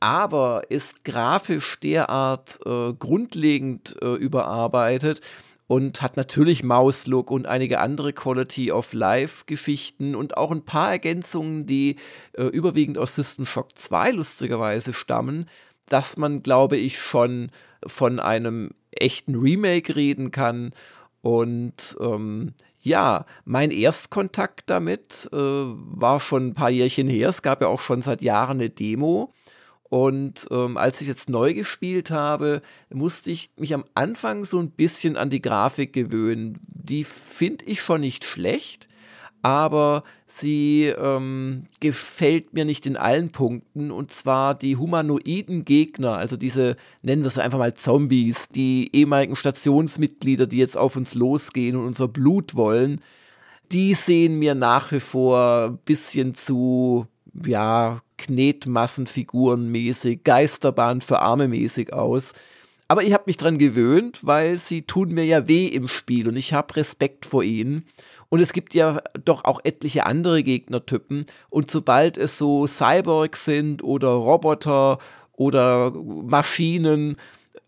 aber ist grafisch derart äh, grundlegend äh, überarbeitet und hat natürlich Mauslook und einige andere Quality of Life Geschichten und auch ein paar Ergänzungen, die äh, überwiegend aus System Shock 2 lustigerweise stammen, dass man, glaube ich, schon von einem echten Remake reden kann. Und ähm, ja, mein Erstkontakt damit äh, war schon ein paar Jährchen her. Es gab ja auch schon seit Jahren eine Demo. Und ähm, als ich jetzt neu gespielt habe, musste ich mich am Anfang so ein bisschen an die Grafik gewöhnen. Die finde ich schon nicht schlecht aber sie ähm, gefällt mir nicht in allen Punkten. Und zwar die humanoiden Gegner, also diese, nennen wir es einfach mal Zombies, die ehemaligen Stationsmitglieder, die jetzt auf uns losgehen und unser Blut wollen, die sehen mir nach wie vor ein bisschen zu, ja, Knetmassenfigurenmäßig, Geisterbahn für Arme mäßig aus. Aber ich habe mich dran gewöhnt, weil sie tun mir ja weh im Spiel und ich habe Respekt vor ihnen. Und es gibt ja doch auch etliche andere Gegnertypen. Und sobald es so Cyborgs sind oder Roboter oder Maschinen,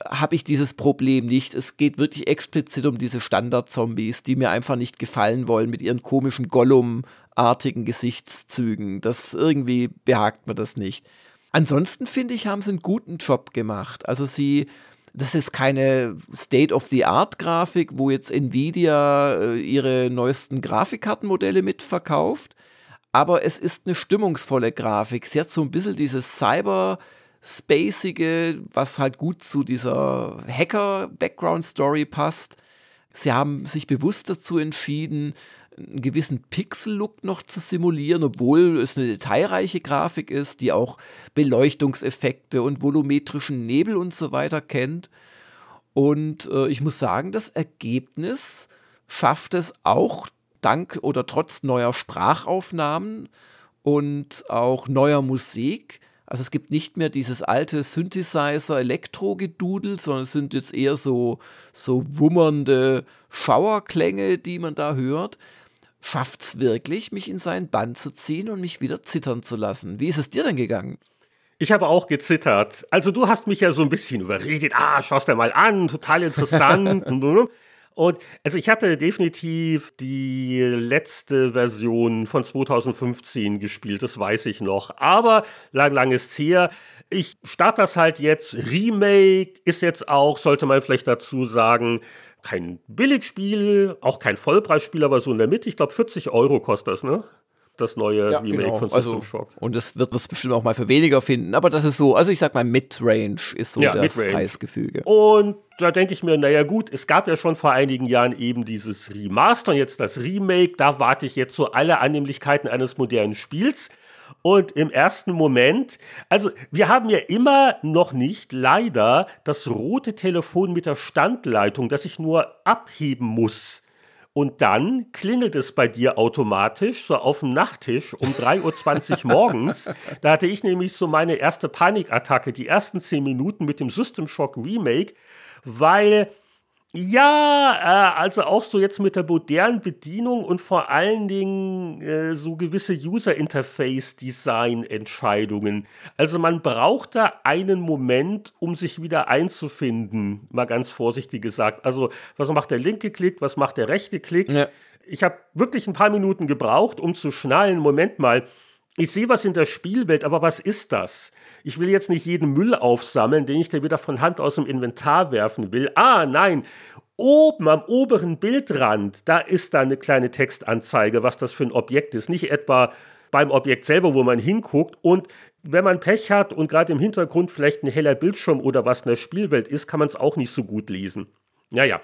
habe ich dieses Problem nicht. Es geht wirklich explizit um diese Standard-Zombies, die mir einfach nicht gefallen wollen mit ihren komischen Gollum-artigen Gesichtszügen. Das irgendwie behagt mir das nicht. Ansonsten finde ich, haben sie einen guten Job gemacht. Also sie das ist keine State-of-the-Art-Grafik, wo jetzt Nvidia äh, ihre neuesten Grafikkartenmodelle mitverkauft, aber es ist eine stimmungsvolle Grafik. Sie hat so ein bisschen dieses Cyber- Spacige, was halt gut zu dieser Hacker-Background-Story passt. Sie haben sich bewusst dazu entschieden, einen gewissen Pixel-Look noch zu simulieren, obwohl es eine detailreiche Grafik ist, die auch Beleuchtungseffekte und volumetrischen Nebel und so weiter kennt. Und äh, ich muss sagen, das Ergebnis schafft es auch dank oder trotz neuer Sprachaufnahmen und auch neuer Musik. Also es gibt nicht mehr dieses alte Synthesizer-Elektro-Gedudel, sondern es sind jetzt eher so, so wummernde Schauerklänge, die man da hört schafft es wirklich, mich in seinen Bann zu ziehen und mich wieder zittern zu lassen. Wie ist es dir denn gegangen? Ich habe auch gezittert. Also du hast mich ja so ein bisschen überredet. Ah, schaust dir mal an, total interessant. und also ich hatte definitiv die letzte Version von 2015 gespielt, das weiß ich noch. Aber lang, lang ist her. Ich starte das halt jetzt. Remake ist jetzt auch, sollte man vielleicht dazu sagen, kein Billigspiel, auch kein Vollpreisspiel, aber so in der Mitte. Ich glaube, 40 Euro kostet das, ne? Das neue ja, Remake genau. von System also, Shock. Und das wird es bestimmt auch mal für weniger finden, aber das ist so, also ich sag mal, Mid-Range ist so ja, das Preisgefüge. Und da denke ich mir, naja, gut, es gab ja schon vor einigen Jahren eben dieses Remaster und jetzt das Remake. Da warte ich jetzt so alle Annehmlichkeiten eines modernen Spiels. Und im ersten Moment, also wir haben ja immer noch nicht leider das rote Telefon mit der Standleitung, das ich nur abheben muss. Und dann klingelt es bei dir automatisch, so auf dem Nachttisch um 3.20 Uhr morgens. Da hatte ich nämlich so meine erste Panikattacke, die ersten 10 Minuten mit dem System Shock Remake, weil ja, äh, also auch so jetzt mit der modernen Bedienung und vor allen Dingen äh, so gewisse User-Interface-Design-Entscheidungen. Also man braucht da einen Moment, um sich wieder einzufinden, mal ganz vorsichtig gesagt. Also was macht der linke Klick, was macht der rechte Klick? Ja. Ich habe wirklich ein paar Minuten gebraucht, um zu schnallen, Moment mal, ich sehe was in der Spielwelt, aber was ist das? Ich will jetzt nicht jeden Müll aufsammeln, den ich da wieder von Hand aus dem Inventar werfen will. Ah, nein. Oben am oberen Bildrand, da ist da eine kleine Textanzeige, was das für ein Objekt ist. Nicht etwa beim Objekt selber, wo man hinguckt. Und wenn man Pech hat und gerade im Hintergrund vielleicht ein heller Bildschirm oder was in der Spielwelt ist, kann man es auch nicht so gut lesen. Naja,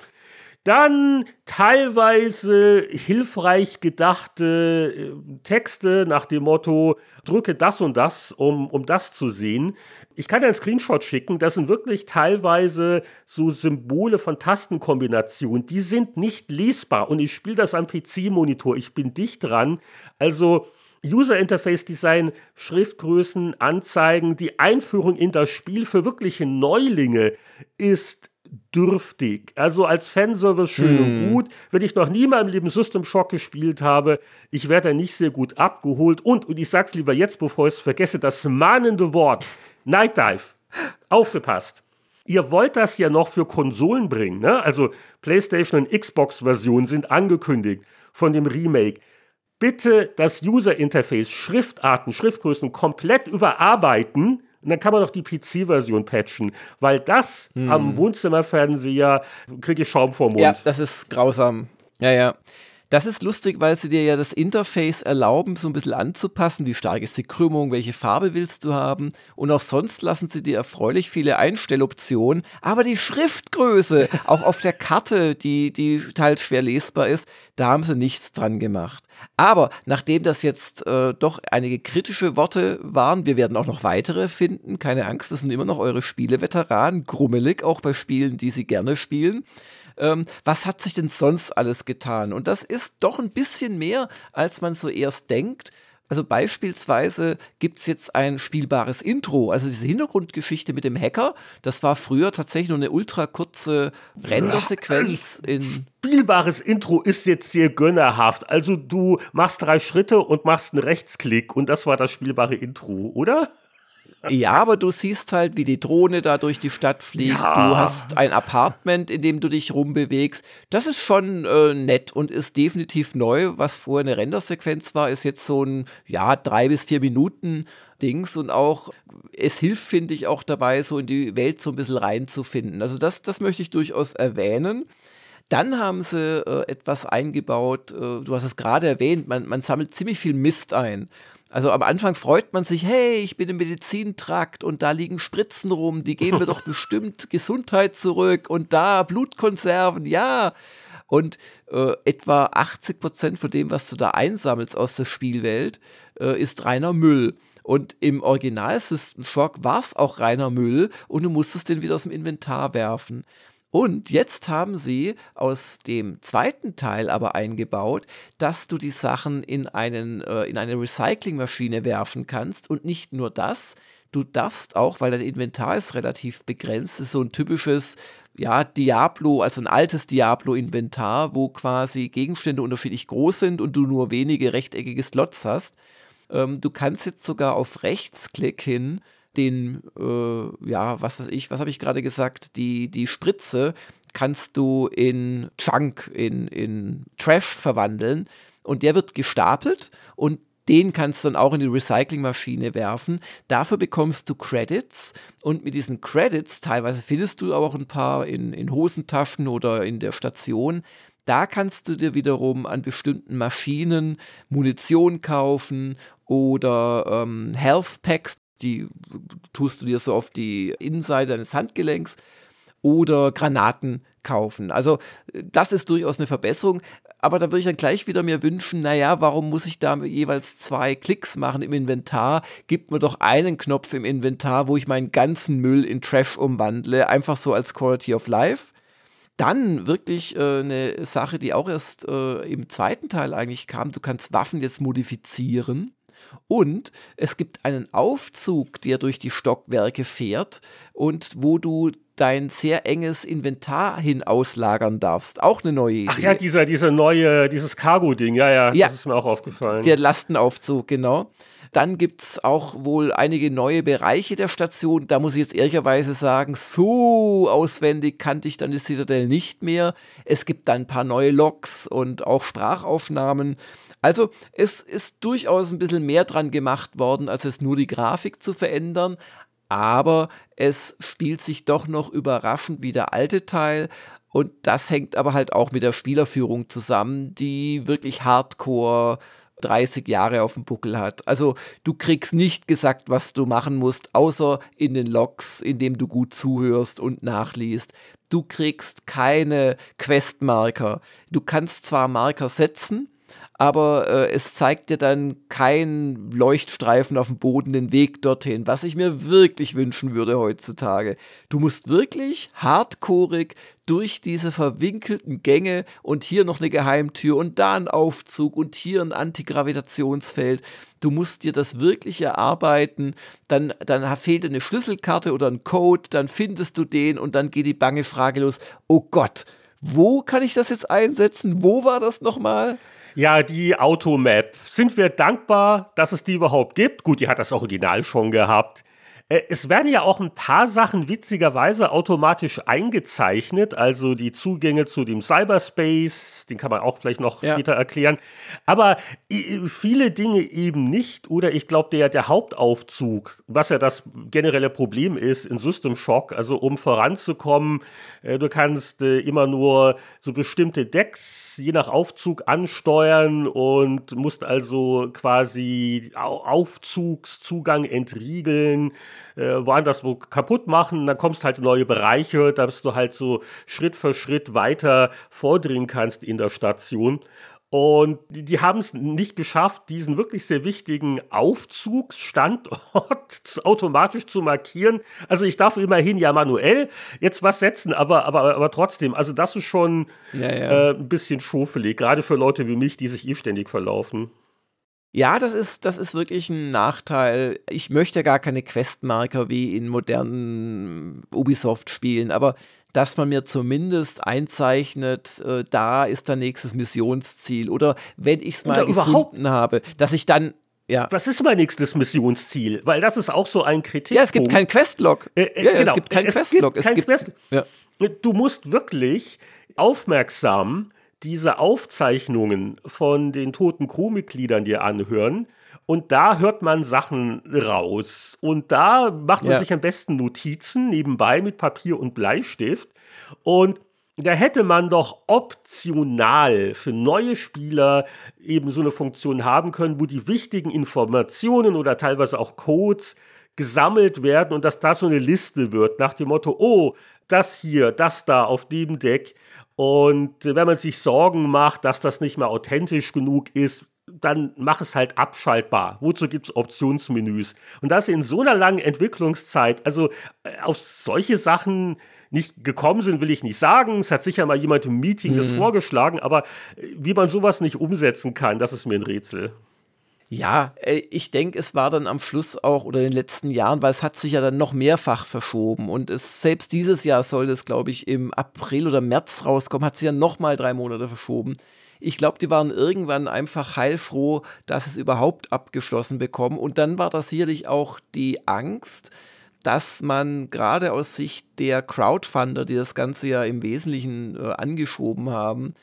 dann teilweise hilfreich gedachte äh, Texte nach dem Motto, drücke das und das, um, um das zu sehen. Ich kann einen Screenshot schicken, das sind wirklich teilweise so Symbole von Tastenkombinationen, die sind nicht lesbar und ich spiele das am PC-Monitor, ich bin dicht dran. Also User Interface Design, Schriftgrößen, Anzeigen, die Einführung in das Spiel für wirkliche Neulinge ist dürftig. Also als Fanservice schön hm. und gut. Wenn ich noch nie in meinem Leben System Shock gespielt habe, ich werde da nicht sehr gut abgeholt. Und, und ich sag's lieber jetzt, bevor ich es vergesse, das mahnende Wort Night Dive. Aufgepasst. Ihr wollt das ja noch für Konsolen bringen, ne? Also PlayStation und Xbox-Versionen sind angekündigt von dem Remake. Bitte das User Interface, Schriftarten, Schriftgrößen komplett überarbeiten und dann kann man doch die PC-Version patchen, weil das hm. am Wohnzimmerfernseher kriege ich Schaum vor Mund. Ja, das ist grausam. Ja, ja. Das ist lustig, weil sie dir ja das Interface erlauben, so ein bisschen anzupassen. Wie stark ist die Krümmung? Welche Farbe willst du haben? Und auch sonst lassen sie dir erfreulich viele Einstelloptionen. Aber die Schriftgröße, auch auf der Karte, die, die teils schwer lesbar ist, da haben sie nichts dran gemacht. Aber nachdem das jetzt äh, doch einige kritische Worte waren, wir werden auch noch weitere finden, keine Angst, wir sind immer noch eure Spieleveteranen, grummelig auch bei Spielen, die sie gerne spielen ähm, was hat sich denn sonst alles getan? Und das ist doch ein bisschen mehr, als man so erst denkt. Also beispielsweise gibt es jetzt ein spielbares Intro. Also diese Hintergrundgeschichte mit dem Hacker, das war früher tatsächlich nur eine ultra kurze Rendersequenz in. Spielbares Intro ist jetzt sehr gönnerhaft. Also du machst drei Schritte und machst einen Rechtsklick und das war das spielbare Intro, oder? Ja, aber du siehst halt, wie die Drohne da durch die Stadt fliegt. Ja. Du hast ein Apartment, in dem du dich rumbewegst. Das ist schon äh, nett und ist definitiv neu. Was vorher eine Rendersequenz war, ist jetzt so ein, ja, drei bis vier Minuten Dings und auch, es hilft, finde ich, auch dabei, so in die Welt so ein bisschen reinzufinden. Also das, das möchte ich durchaus erwähnen. Dann haben sie äh, etwas eingebaut, äh, du hast es gerade erwähnt, man, man sammelt ziemlich viel Mist ein. Also am Anfang freut man sich, hey, ich bin im Medizintrakt und da liegen Spritzen rum, die geben mir doch bestimmt Gesundheit zurück und da Blutkonserven, ja. Und äh, etwa 80 Prozent von dem, was du da einsammelst aus der Spielwelt, äh, ist reiner Müll. Und im Original System Shock war es auch reiner Müll und du musstest den wieder aus dem Inventar werfen. Und jetzt haben sie aus dem zweiten Teil aber eingebaut, dass du die Sachen in, einen, äh, in eine Recyclingmaschine werfen kannst. Und nicht nur das, du darfst auch, weil dein Inventar ist relativ begrenzt, ist so ein typisches ja, Diablo, also ein altes Diablo-Inventar, wo quasi Gegenstände unterschiedlich groß sind und du nur wenige rechteckige Slots hast. Ähm, du kannst jetzt sogar auf Rechtsklick hin den, äh, ja, was weiß ich, was habe ich gerade gesagt, die, die Spritze kannst du in Chunk, in, in Trash verwandeln und der wird gestapelt und den kannst du dann auch in die Recyclingmaschine werfen. Dafür bekommst du Credits und mit diesen Credits, teilweise findest du auch ein paar in, in Hosentaschen oder in der Station, da kannst du dir wiederum an bestimmten Maschinen Munition kaufen oder ähm, Health Packs, die tust du dir so auf die Innenseite deines Handgelenks oder Granaten kaufen. Also das ist durchaus eine Verbesserung. Aber da würde ich dann gleich wieder mir wünschen, naja, warum muss ich da jeweils zwei Klicks machen im Inventar? Gib mir doch einen Knopf im Inventar, wo ich meinen ganzen Müll in Trash umwandle, einfach so als Quality of Life. Dann wirklich äh, eine Sache, die auch erst äh, im zweiten Teil eigentlich kam, du kannst Waffen jetzt modifizieren. Und es gibt einen Aufzug, der durch die Stockwerke fährt und wo du dein sehr enges Inventar hin auslagern darfst. Auch eine neue Idee. Ach ja, dieser, dieser neue, dieses Cargo-Ding, ja, ja, ja, das ist mir auch aufgefallen. Der Lastenaufzug, genau. Dann gibt es auch wohl einige neue Bereiche der Station. Da muss ich jetzt ehrlicherweise sagen, so auswendig kannte ich dann die Citadel nicht mehr. Es gibt dann ein paar neue Logs und auch Sprachaufnahmen. Also es ist durchaus ein bisschen mehr dran gemacht worden, als es nur die Grafik zu verändern. Aber es spielt sich doch noch überraschend wie der alte Teil. Und das hängt aber halt auch mit der Spielerführung zusammen, die wirklich hardcore 30 Jahre auf dem Buckel hat. Also du kriegst nicht gesagt, was du machen musst, außer in den Logs, indem du gut zuhörst und nachliest. Du kriegst keine Questmarker. Du kannst zwar Marker setzen, aber äh, es zeigt dir dann kein Leuchtstreifen auf dem Boden den Weg dorthin, was ich mir wirklich wünschen würde heutzutage. Du musst wirklich hardcoreig durch diese verwinkelten Gänge und hier noch eine Geheimtür und da ein Aufzug und hier ein Antigravitationsfeld. Du musst dir das wirklich erarbeiten, dann, dann fehlt eine Schlüsselkarte oder ein Code, dann findest du den und dann geht die bange Frage los, oh Gott, wo kann ich das jetzt einsetzen? Wo war das nochmal? Ja, die Automap. Sind wir dankbar, dass es die überhaupt gibt? Gut, die hat das Original schon gehabt. Äh, es werden ja auch ein paar Sachen witzigerweise automatisch eingezeichnet, also die Zugänge zu dem Cyberspace, den kann man auch vielleicht noch ja. später erklären. Aber viele Dinge eben nicht. Oder ich glaube, der, der Hauptaufzug, was ja das generelle Problem ist in System Shock, also um voranzukommen, äh, du kannst äh, immer nur so bestimmte Decks je nach Aufzug ansteuern und musst also quasi Aufzugszugang entriegeln äh, woanders wo kaputt machen, dann kommst halt in neue Bereiche, dass du halt so Schritt für Schritt weiter vordringen kannst in der Station. Und die, die haben es nicht geschafft, diesen wirklich sehr wichtigen Aufzugsstandort automatisch zu markieren. Also ich darf immerhin ja manuell jetzt was setzen, aber, aber, aber trotzdem, also das ist schon ja, ja. Äh, ein bisschen schofelig, gerade für Leute wie mich, die sich eh ständig verlaufen. Ja, das ist, das ist wirklich ein Nachteil. Ich möchte gar keine Questmarker wie in modernen Ubisoft-Spielen, aber dass man mir zumindest einzeichnet, äh, da ist der nächstes Missionsziel. Oder wenn ich es mal gefunden habe, dass ich dann Ja. Was ist mein nächstes Missionsziel? Weil das ist auch so ein Kritikpunkt. Ja, es gibt keinen Questlog. Äh, äh, ja, genau. Es gibt keinen Questlog. Es gibt, Quest ja. Du musst wirklich aufmerksam diese Aufzeichnungen von den toten Crewmitgliedern dir anhören. Und da hört man Sachen raus. Und da macht man ja. sich am besten Notizen nebenbei mit Papier und Bleistift. Und da hätte man doch optional für neue Spieler eben so eine Funktion haben können, wo die wichtigen Informationen oder teilweise auch Codes gesammelt werden und dass das so eine Liste wird nach dem Motto, oh, das hier, das da auf dem Deck. Und wenn man sich Sorgen macht, dass das nicht mehr authentisch genug ist, dann mach es halt abschaltbar. Wozu gibt es Optionsmenüs? Und das in so einer langen Entwicklungszeit, also äh, auf solche Sachen nicht gekommen sind, will ich nicht sagen. Es hat sicher mal jemand im Meeting mhm. das vorgeschlagen, aber äh, wie man sowas nicht umsetzen kann, das ist mir ein Rätsel. Ja, äh, ich denke, es war dann am Schluss auch oder in den letzten Jahren, weil es hat sich ja dann noch mehrfach verschoben und es selbst dieses Jahr soll es, glaube ich, im April oder März rauskommen, hat sich ja noch mal drei Monate verschoben. Ich glaube, die waren irgendwann einfach heilfroh, dass es überhaupt abgeschlossen bekommen und dann war da sicherlich auch die Angst, dass man gerade aus Sicht der Crowdfunder, die das Ganze ja im Wesentlichen äh, angeschoben haben,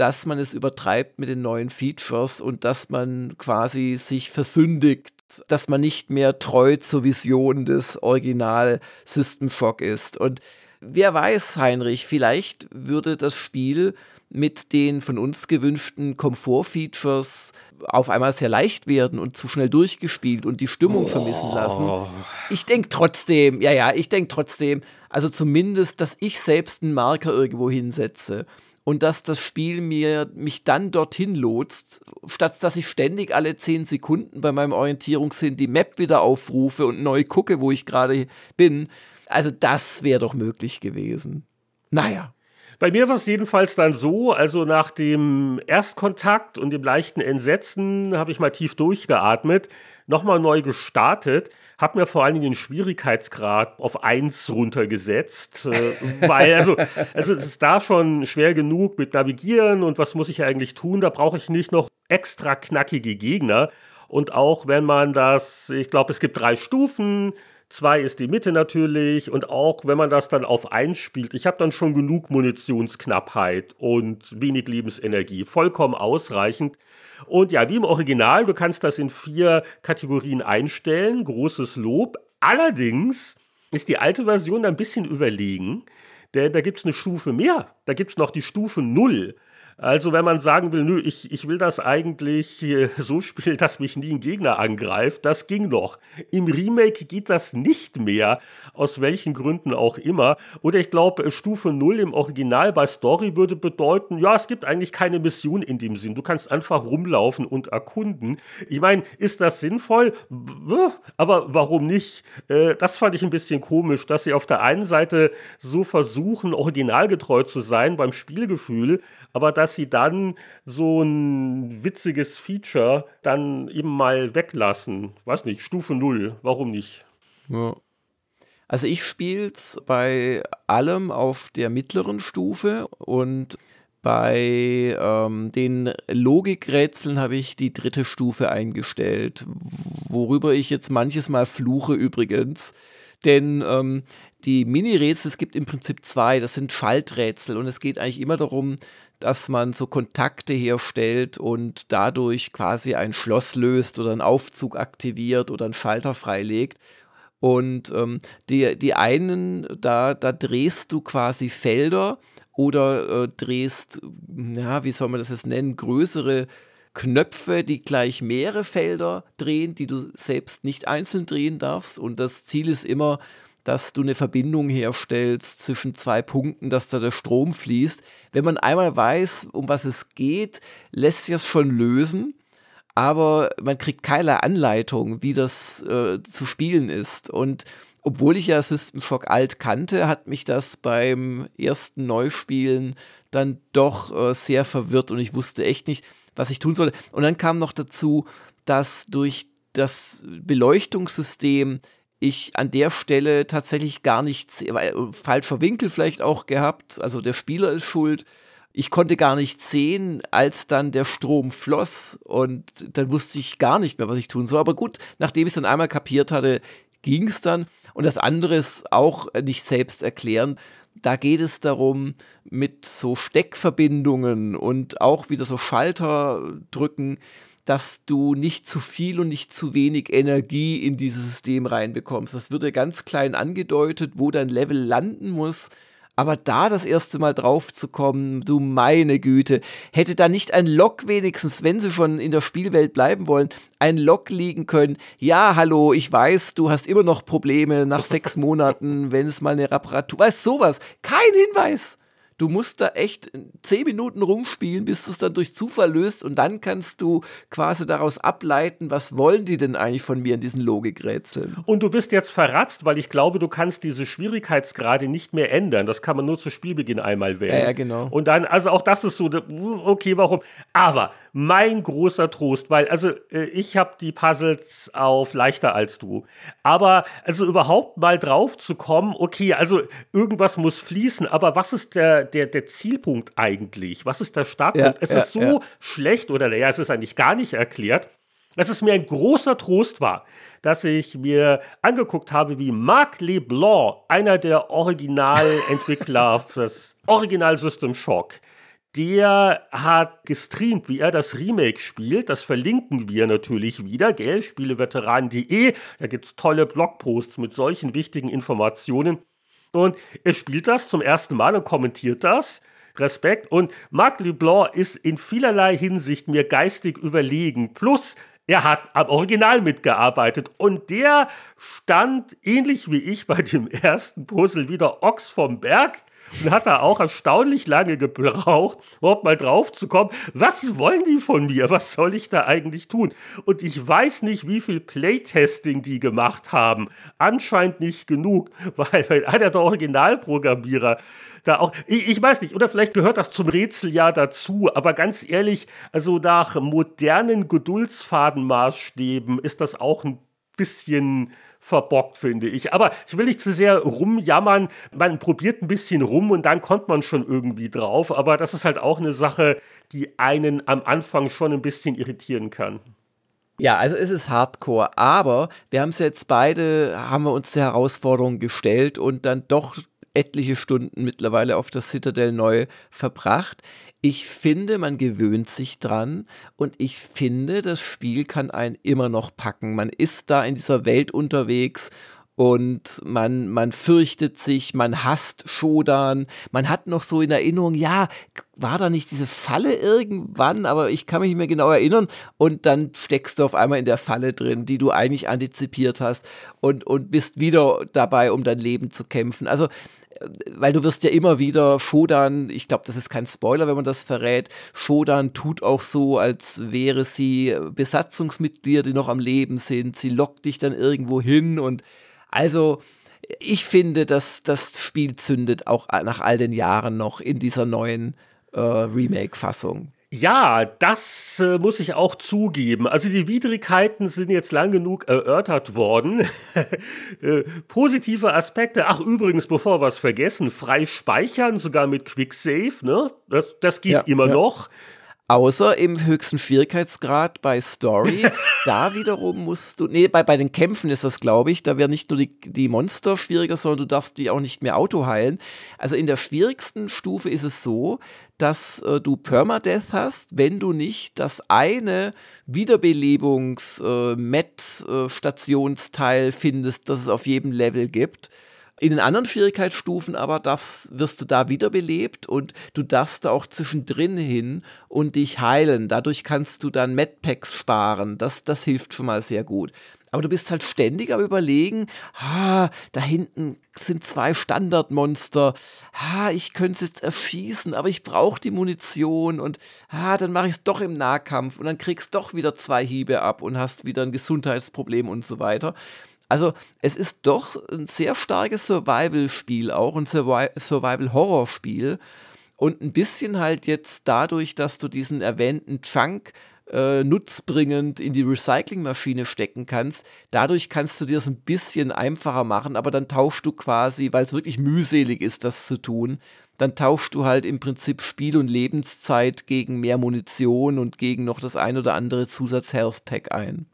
dass man es übertreibt mit den neuen Features und dass man quasi sich versündigt, dass man nicht mehr treu zur Vision des Original System Shock ist. Und wer weiß, Heinrich, vielleicht würde das Spiel mit den von uns gewünschten Komfort-Features auf einmal sehr leicht werden und zu schnell durchgespielt und die Stimmung oh. vermissen lassen. Ich denke trotzdem, ja, ja, ich denke trotzdem, also zumindest, dass ich selbst einen Marker irgendwo hinsetze und dass das Spiel mir mich dann dorthin lotst, statt dass ich ständig alle zehn Sekunden bei meinem Orientierungssinn die Map wieder aufrufe und neu gucke, wo ich gerade bin. Also das wäre doch möglich gewesen. Naja. Bei mir war es jedenfalls dann so, also nach dem Erstkontakt und dem leichten Entsetzen habe ich mal tief durchgeatmet, nochmal neu gestartet, habe mir vor allen Dingen den Schwierigkeitsgrad auf 1 runtergesetzt, äh, weil also, also es ist da schon schwer genug mit Navigieren und was muss ich eigentlich tun, da brauche ich nicht noch extra knackige Gegner. Und auch wenn man das, ich glaube, es gibt drei Stufen, Zwei ist die Mitte natürlich und auch wenn man das dann auf eins spielt, ich habe dann schon genug Munitionsknappheit und wenig Lebensenergie, vollkommen ausreichend. Und ja, wie im Original, du kannst das in vier Kategorien einstellen, großes Lob. Allerdings ist die alte Version ein bisschen überlegen, denn da gibt es eine Stufe mehr, da gibt es noch die Stufe 0. Also wenn man sagen will, nö, ich, ich will das eigentlich so spielen, dass mich nie ein Gegner angreift, das ging noch. Im Remake geht das nicht mehr, aus welchen Gründen auch immer. Oder ich glaube, Stufe 0 im Original bei Story würde bedeuten, ja, es gibt eigentlich keine Mission in dem Sinn. Du kannst einfach rumlaufen und erkunden. Ich meine, ist das sinnvoll? Aber warum nicht? Äh, das fand ich ein bisschen komisch, dass sie auf der einen Seite so versuchen, originalgetreu zu sein beim Spielgefühl, aber dass sie dann so ein witziges Feature dann eben mal weglassen. Weiß nicht, Stufe 0, warum nicht? Ja. Also ich spiele es bei allem auf der mittleren Stufe und bei ähm, den Logikrätseln habe ich die dritte Stufe eingestellt, worüber ich jetzt manches Mal fluche übrigens. Denn ähm, die Mini-Rätsel, es gibt im Prinzip zwei, das sind Schalträtsel und es geht eigentlich immer darum, dass man so Kontakte herstellt und dadurch quasi ein Schloss löst oder einen Aufzug aktiviert oder einen Schalter freilegt. Und ähm, die, die einen, da, da drehst du quasi Felder oder äh, drehst, ja, wie soll man das jetzt nennen, größere Knöpfe, die gleich mehrere Felder drehen, die du selbst nicht einzeln drehen darfst. Und das Ziel ist immer, dass du eine Verbindung herstellst zwischen zwei Punkten, dass da der Strom fließt. Wenn man einmal weiß, um was es geht, lässt sich das schon lösen, aber man kriegt keine Anleitung, wie das äh, zu spielen ist. Und obwohl ich ja System Shock alt kannte, hat mich das beim ersten Neuspielen dann doch äh, sehr verwirrt und ich wusste echt nicht, was ich tun sollte. Und dann kam noch dazu, dass durch das Beleuchtungssystem ich an der Stelle tatsächlich gar nichts, weil, äh, falscher Winkel vielleicht auch gehabt, also der Spieler ist schuld, ich konnte gar nicht sehen, als dann der Strom floss und dann wusste ich gar nicht mehr, was ich tun soll. Aber gut, nachdem ich es dann einmal kapiert hatte, ging es dann. Und das andere ist auch nicht selbst erklären. Da geht es darum, mit so Steckverbindungen und auch wieder so Schalter drücken, dass du nicht zu viel und nicht zu wenig Energie in dieses System reinbekommst. Das wird ja ganz klein angedeutet, wo dein Level landen muss. Aber da das erste Mal drauf zu kommen, du meine Güte, hätte da nicht ein Log wenigstens, wenn sie schon in der Spielwelt bleiben wollen, ein Log liegen können. Ja, hallo, ich weiß, du hast immer noch Probleme nach sechs Monaten, wenn es mal eine Reparatur, weißt sowas. Kein Hinweis du musst da echt zehn Minuten rumspielen, bis du es dann durch Zufall löst und dann kannst du quasi daraus ableiten, was wollen die denn eigentlich von mir in diesen Logikrätseln. Und du bist jetzt verratzt, weil ich glaube, du kannst diese Schwierigkeitsgrade nicht mehr ändern. Das kann man nur zu Spielbeginn einmal wählen. Ja, ja, genau. Und dann, also auch das ist so, okay, warum? Aber mein großer Trost, weil, also äh, ich habe die Puzzles auf leichter als du. Aber also überhaupt mal drauf zu kommen, okay, also irgendwas muss fließen, aber was ist der, der, der Zielpunkt eigentlich? Was ist der Startpunkt? Ja, es ja, ist so ja. schlecht oder naja, es ist eigentlich gar nicht erklärt, dass es mir ein großer Trost war, dass ich mir angeguckt habe, wie Marc Leblanc, einer der Originalentwickler fürs Original System Shock, der hat gestreamt, wie er das Remake spielt. Das verlinken wir natürlich wieder, gell? Spieleveteranen.de. Da gibt es tolle Blogposts mit solchen wichtigen Informationen. Und er spielt das zum ersten Mal und kommentiert das. Respekt. Und Marc Leblanc ist in vielerlei Hinsicht mir geistig überlegen. Plus, er hat am Original mitgearbeitet und der stand ähnlich wie ich bei dem ersten Puzzle wieder Ochs vom Berg und hat da auch erstaunlich lange gebraucht, überhaupt mal drauf zu kommen, was wollen die von mir? Was soll ich da eigentlich tun? Und ich weiß nicht, wie viel Playtesting die gemacht haben. Anscheinend nicht genug, weil einer der Originalprogrammierer da auch, ich, ich, weiß nicht, oder vielleicht gehört das zum Rätsel ja dazu, aber ganz ehrlich, also nach modernen Geduldsfadenmaßstäben ist das auch ein bisschen verbockt, finde ich. Aber ich will nicht zu sehr rumjammern. Man probiert ein bisschen rum und dann kommt man schon irgendwie drauf. Aber das ist halt auch eine Sache, die einen am Anfang schon ein bisschen irritieren kann. Ja, also es ist Hardcore, aber wir haben es jetzt beide, haben wir uns der Herausforderung gestellt und dann doch etliche Stunden mittlerweile auf der Citadel neu verbracht. Ich finde, man gewöhnt sich dran und ich finde, das Spiel kann einen immer noch packen. Man ist da in dieser Welt unterwegs und man, man fürchtet sich, man hasst Shodan, man hat noch so in Erinnerung, ja, war da nicht diese Falle irgendwann, aber ich kann mich nicht mehr genau erinnern und dann steckst du auf einmal in der Falle drin, die du eigentlich antizipiert hast und, und bist wieder dabei, um dein Leben zu kämpfen. Also weil du wirst ja immer wieder Shodan, ich glaube, das ist kein Spoiler, wenn man das verrät, Shodan tut auch so, als wäre sie Besatzungsmitglieder, die noch am Leben sind. Sie lockt dich dann irgendwo hin und also ich finde, dass das Spiel zündet auch nach all den Jahren noch in dieser neuen äh, Remake-Fassung. Ja, das äh, muss ich auch zugeben. Also die Widrigkeiten sind jetzt lang genug erörtert worden. äh, positive Aspekte. Ach übrigens, bevor wir es vergessen, frei speichern, sogar mit Quicksave. Ne? Das, das geht ja, immer ja. noch. Außer im höchsten Schwierigkeitsgrad bei Story. da wiederum musst du, nee, bei, bei den Kämpfen ist das, glaube ich, da werden nicht nur die, die Monster schwieriger, sondern du darfst die auch nicht mehr Auto heilen. Also in der schwierigsten Stufe ist es so, dass äh, du Permadeath hast, wenn du nicht das eine Wiederbelebungs-Met-Stationsteil äh, findest, das es auf jedem Level gibt. In den anderen Schwierigkeitsstufen aber darfst, wirst du da wiederbelebt und du darfst da auch zwischendrin hin und dich heilen. Dadurch kannst du dann Medpacks sparen. Das, das hilft schon mal sehr gut. Aber du bist halt ständig am Überlegen, ha, da hinten sind zwei Standardmonster, ha, ich könnte es jetzt erschießen, aber ich brauche die Munition und ha, dann mache ich es doch im Nahkampf und dann kriegst doch wieder zwei Hiebe ab und hast wieder ein Gesundheitsproblem und so weiter. Also es ist doch ein sehr starkes Survival-Spiel, auch ein Survival-Horror-Spiel. Und ein bisschen halt jetzt dadurch, dass du diesen erwähnten Chunk äh, nutzbringend in die Recyclingmaschine stecken kannst. Dadurch kannst du dir es ein bisschen einfacher machen, aber dann tauschst du quasi, weil es wirklich mühselig ist, das zu tun, dann tauschst du halt im Prinzip Spiel- und Lebenszeit gegen mehr Munition und gegen noch das ein oder andere Zusatz-Health-Pack ein.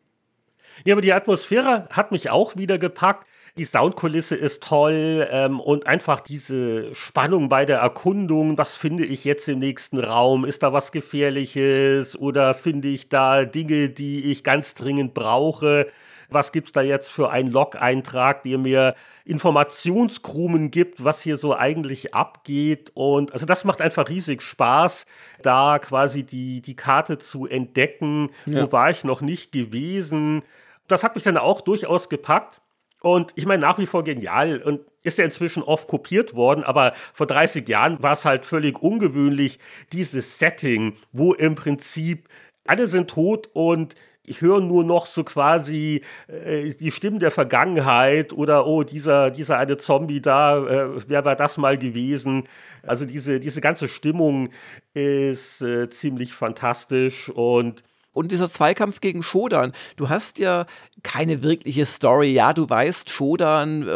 Ja, aber die Atmosphäre hat mich auch wieder gepackt. Die Soundkulisse ist toll ähm, und einfach diese Spannung bei der Erkundung. Was finde ich jetzt im nächsten Raum? Ist da was Gefährliches oder finde ich da Dinge, die ich ganz dringend brauche? Was gibt es da jetzt für einen Log-Eintrag, der mir Informationskrumen gibt, was hier so eigentlich abgeht? Und also das macht einfach riesig Spaß, da quasi die, die Karte zu entdecken. Ja. Wo war ich noch nicht gewesen? Das hat mich dann auch durchaus gepackt. Und ich meine, nach wie vor genial und ist ja inzwischen oft kopiert worden, aber vor 30 Jahren war es halt völlig ungewöhnlich, dieses Setting, wo im Prinzip alle sind tot und ich höre nur noch so quasi äh, die Stimmen der Vergangenheit oder oh, dieser, dieser eine Zombie da, äh, wer war das mal gewesen? Also diese, diese ganze Stimmung ist äh, ziemlich fantastisch und und dieser Zweikampf gegen Shodan, du hast ja keine wirkliche Story. Ja, du weißt, Shodan äh,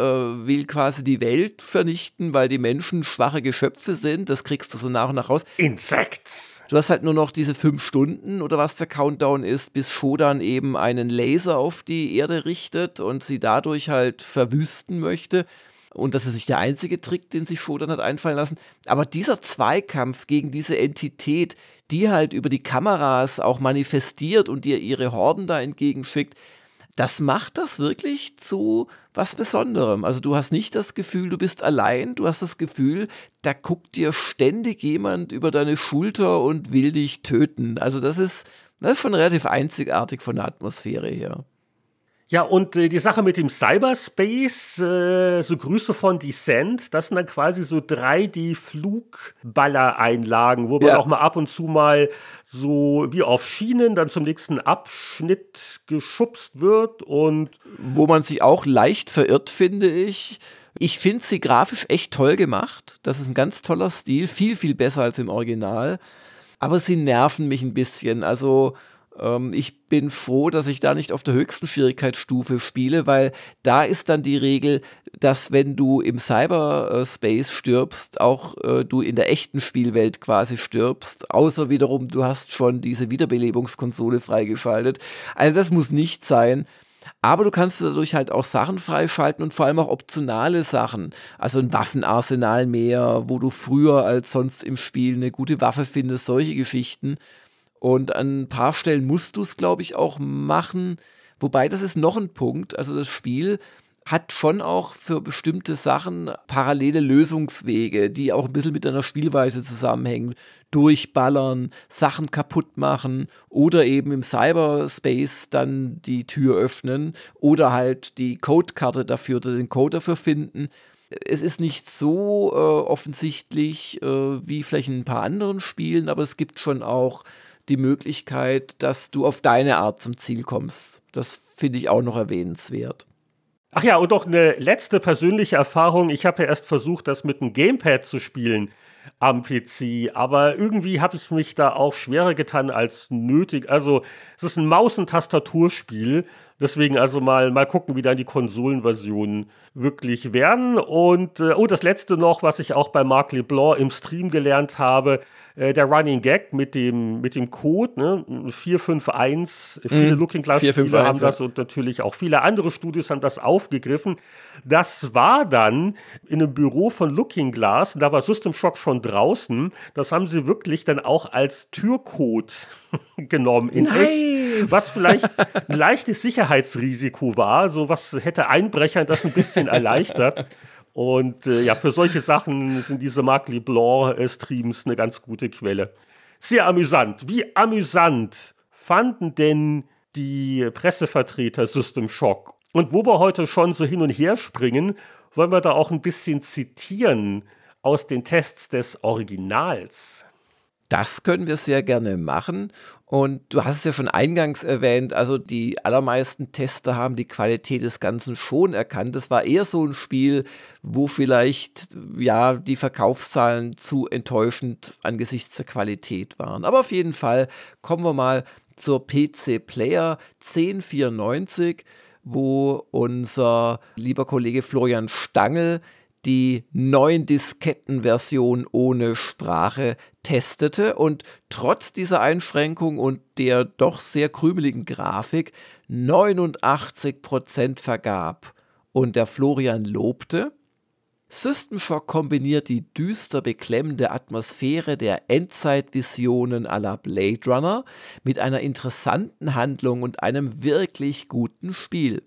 will quasi die Welt vernichten, weil die Menschen schwache Geschöpfe sind. Das kriegst du so nach und nach raus. Insects. Du hast halt nur noch diese fünf Stunden oder was der Countdown ist, bis Shodan eben einen Laser auf die Erde richtet und sie dadurch halt verwüsten möchte. Und das ist nicht der einzige Trick, den sich Shodan hat einfallen lassen. Aber dieser Zweikampf gegen diese Entität, die halt über die Kameras auch manifestiert und dir ihre Horden da entgegenschickt, das macht das wirklich zu was Besonderem. Also du hast nicht das Gefühl, du bist allein, du hast das Gefühl, da guckt dir ständig jemand über deine Schulter und will dich töten. Also das ist, das ist schon relativ einzigartig von der Atmosphäre her. Ja, und äh, die Sache mit dem Cyberspace, äh, so Grüße von Descent, das sind dann quasi so 3D-Flugballer-Einlagen, wo man ja. auch mal ab und zu mal so wie auf Schienen dann zum nächsten Abschnitt geschubst wird und. Wo man sich auch leicht verirrt, finde ich. Ich finde sie grafisch echt toll gemacht. Das ist ein ganz toller Stil, viel, viel besser als im Original. Aber sie nerven mich ein bisschen. Also ähm, ich bin froh, dass ich da nicht auf der höchsten Schwierigkeitsstufe spiele, weil da ist dann die Regel, dass wenn du im Cyberspace stirbst, auch äh, du in der echten Spielwelt quasi stirbst, außer wiederum du hast schon diese Wiederbelebungskonsole freigeschaltet. Also das muss nicht sein. Aber du kannst dadurch halt auch Sachen freischalten und vor allem auch optionale Sachen. Also ein Waffenarsenal mehr, wo du früher als sonst im Spiel eine gute Waffe findest, solche Geschichten. Und an ein paar Stellen musst du es, glaube ich, auch machen. Wobei, das ist noch ein Punkt. Also das Spiel hat schon auch für bestimmte Sachen parallele Lösungswege, die auch ein bisschen mit deiner Spielweise zusammenhängen. Durchballern, Sachen kaputt machen oder eben im Cyberspace dann die Tür öffnen oder halt die Codekarte dafür oder den Code dafür finden. Es ist nicht so äh, offensichtlich äh, wie vielleicht in ein paar anderen Spielen, aber es gibt schon auch die Möglichkeit, dass du auf deine Art zum Ziel kommst. Das finde ich auch noch erwähnenswert. Ach ja, und noch eine letzte persönliche Erfahrung. Ich habe ja erst versucht, das mit einem Gamepad zu spielen am PC, aber irgendwie habe ich mich da auch schwerer getan als nötig. Also, es ist ein Maus- und Tastaturspiel. Deswegen also mal, mal gucken, wie dann die Konsolenversionen wirklich werden. Und äh, oh, das letzte noch, was ich auch bei Marc LeBlanc im Stream gelernt habe, äh, der Running Gag mit dem, mit dem Code, ne? 451, viele mm, Looking Glass Spieler haben das und natürlich auch viele andere Studios haben das aufgegriffen. Das war dann in einem Büro von Looking Glass, und da war System Shock schon draußen, das haben sie wirklich dann auch als Türcode genommen in Nein. echt, was vielleicht ein leichtes Sicherheitsrisiko war, so was hätte Einbrechern das ein bisschen erleichtert. Und äh, ja, für solche Sachen sind diese Marc Leblanc-Streams eine ganz gute Quelle. Sehr amüsant. Wie amüsant fanden denn die Pressevertreter System Shock? Und wo wir heute schon so hin und her springen, wollen wir da auch ein bisschen zitieren aus den Tests des Originals. Das können wir sehr gerne machen. Und du hast es ja schon eingangs erwähnt, also die allermeisten Tester haben die Qualität des Ganzen schon erkannt. Es war eher so ein Spiel, wo vielleicht ja die Verkaufszahlen zu enttäuschend angesichts der Qualität waren. Aber auf jeden Fall kommen wir mal zur PC Player 1094, wo unser lieber Kollege Florian Stangl die neuen Diskettenversion ohne Sprache testete und trotz dieser Einschränkung und der doch sehr krümeligen Grafik 89% vergab. Und der Florian lobte, System Shock kombiniert die düster beklemmende Atmosphäre der Endzeitvisionen à la Blade Runner mit einer interessanten Handlung und einem wirklich guten Spiel.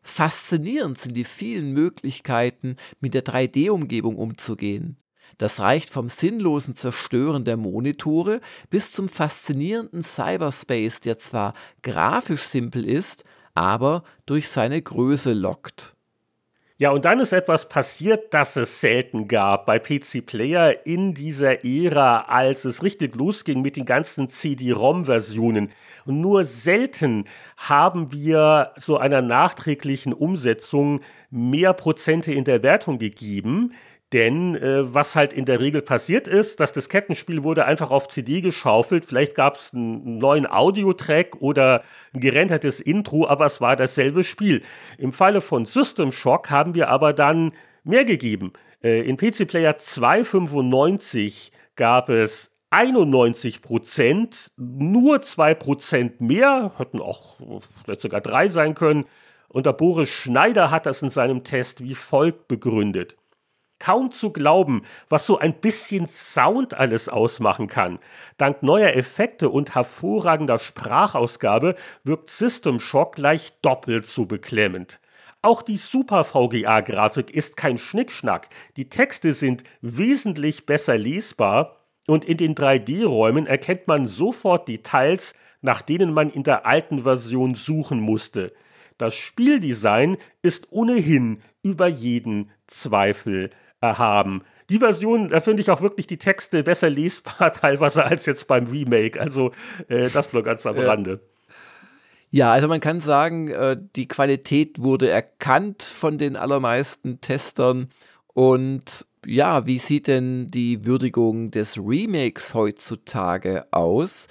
Faszinierend sind die vielen Möglichkeiten, mit der 3D-Umgebung umzugehen. Das reicht vom sinnlosen Zerstören der Monitore bis zum faszinierenden Cyberspace, der zwar grafisch simpel ist, aber durch seine Größe lockt. Ja, und dann ist etwas passiert, das es selten gab bei PC Player in dieser Ära, als es richtig losging mit den ganzen CD-ROM-Versionen. Und nur selten haben wir so einer nachträglichen Umsetzung mehr Prozente in der Wertung gegeben. Denn äh, was halt in der Regel passiert ist, das Diskettenspiel wurde einfach auf CD geschaufelt. Vielleicht gab es einen neuen Audiotrack oder ein gerendertes Intro, aber es war dasselbe Spiel. Im Falle von System Shock haben wir aber dann mehr gegeben. Äh, in PC Player 295 gab es 91 Prozent, nur 2 Prozent mehr, hätten auch vielleicht sogar drei sein können. Und der Boris Schneider hat das in seinem Test wie folgt begründet. Kaum zu glauben, was so ein bisschen Sound alles ausmachen kann. Dank neuer Effekte und hervorragender Sprachausgabe wirkt System Shock gleich doppelt so beklemmend. Auch die Super VGA-Grafik ist kein Schnickschnack. Die Texte sind wesentlich besser lesbar und in den 3D-Räumen erkennt man sofort Details, nach denen man in der alten Version suchen musste. Das Spieldesign ist ohnehin über jeden Zweifel haben. Die Version, da finde ich auch wirklich die Texte besser lesbar teilweise als jetzt beim Remake. Also äh, das nur ganz am Rande. Ja, also man kann sagen, äh, die Qualität wurde erkannt von den allermeisten Testern. Und ja, wie sieht denn die Würdigung des Remakes heutzutage aus?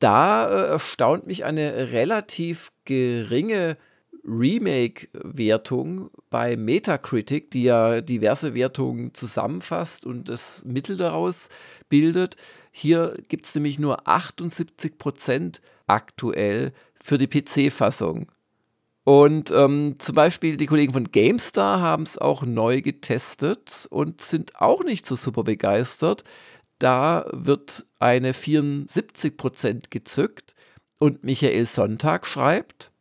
Da äh, erstaunt mich eine relativ geringe Remake-Wertung bei Metacritic, die ja diverse Wertungen zusammenfasst und das Mittel daraus bildet. Hier gibt es nämlich nur 78% aktuell für die PC-Fassung. Und ähm, zum Beispiel die Kollegen von GameStar haben es auch neu getestet und sind auch nicht so super begeistert. Da wird eine 74% gezückt. Und Michael Sonntag schreibt,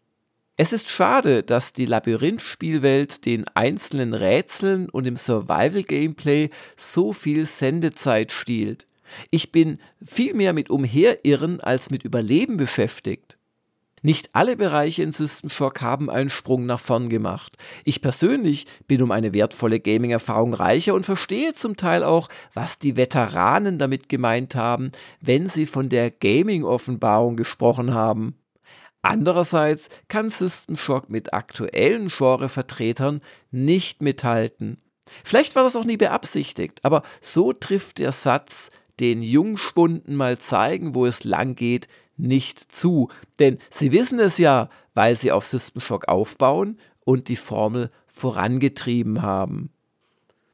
es ist schade, dass die Labyrinth-Spielwelt den einzelnen Rätseln und im Survival-Gameplay so viel Sendezeit stiehlt. Ich bin viel mehr mit Umherirren als mit Überleben beschäftigt. Nicht alle Bereiche in System Shock haben einen Sprung nach vorn gemacht. Ich persönlich bin um eine wertvolle Gaming-Erfahrung reicher und verstehe zum Teil auch, was die Veteranen damit gemeint haben, wenn sie von der Gaming-Offenbarung gesprochen haben. Andererseits kann System Shock mit aktuellen Genrevertretern nicht mithalten. Vielleicht war das auch nie beabsichtigt, aber so trifft der Satz, den Jungspunden mal zeigen, wo es lang geht, nicht zu. Denn sie wissen es ja, weil sie auf System Shock aufbauen und die Formel vorangetrieben haben.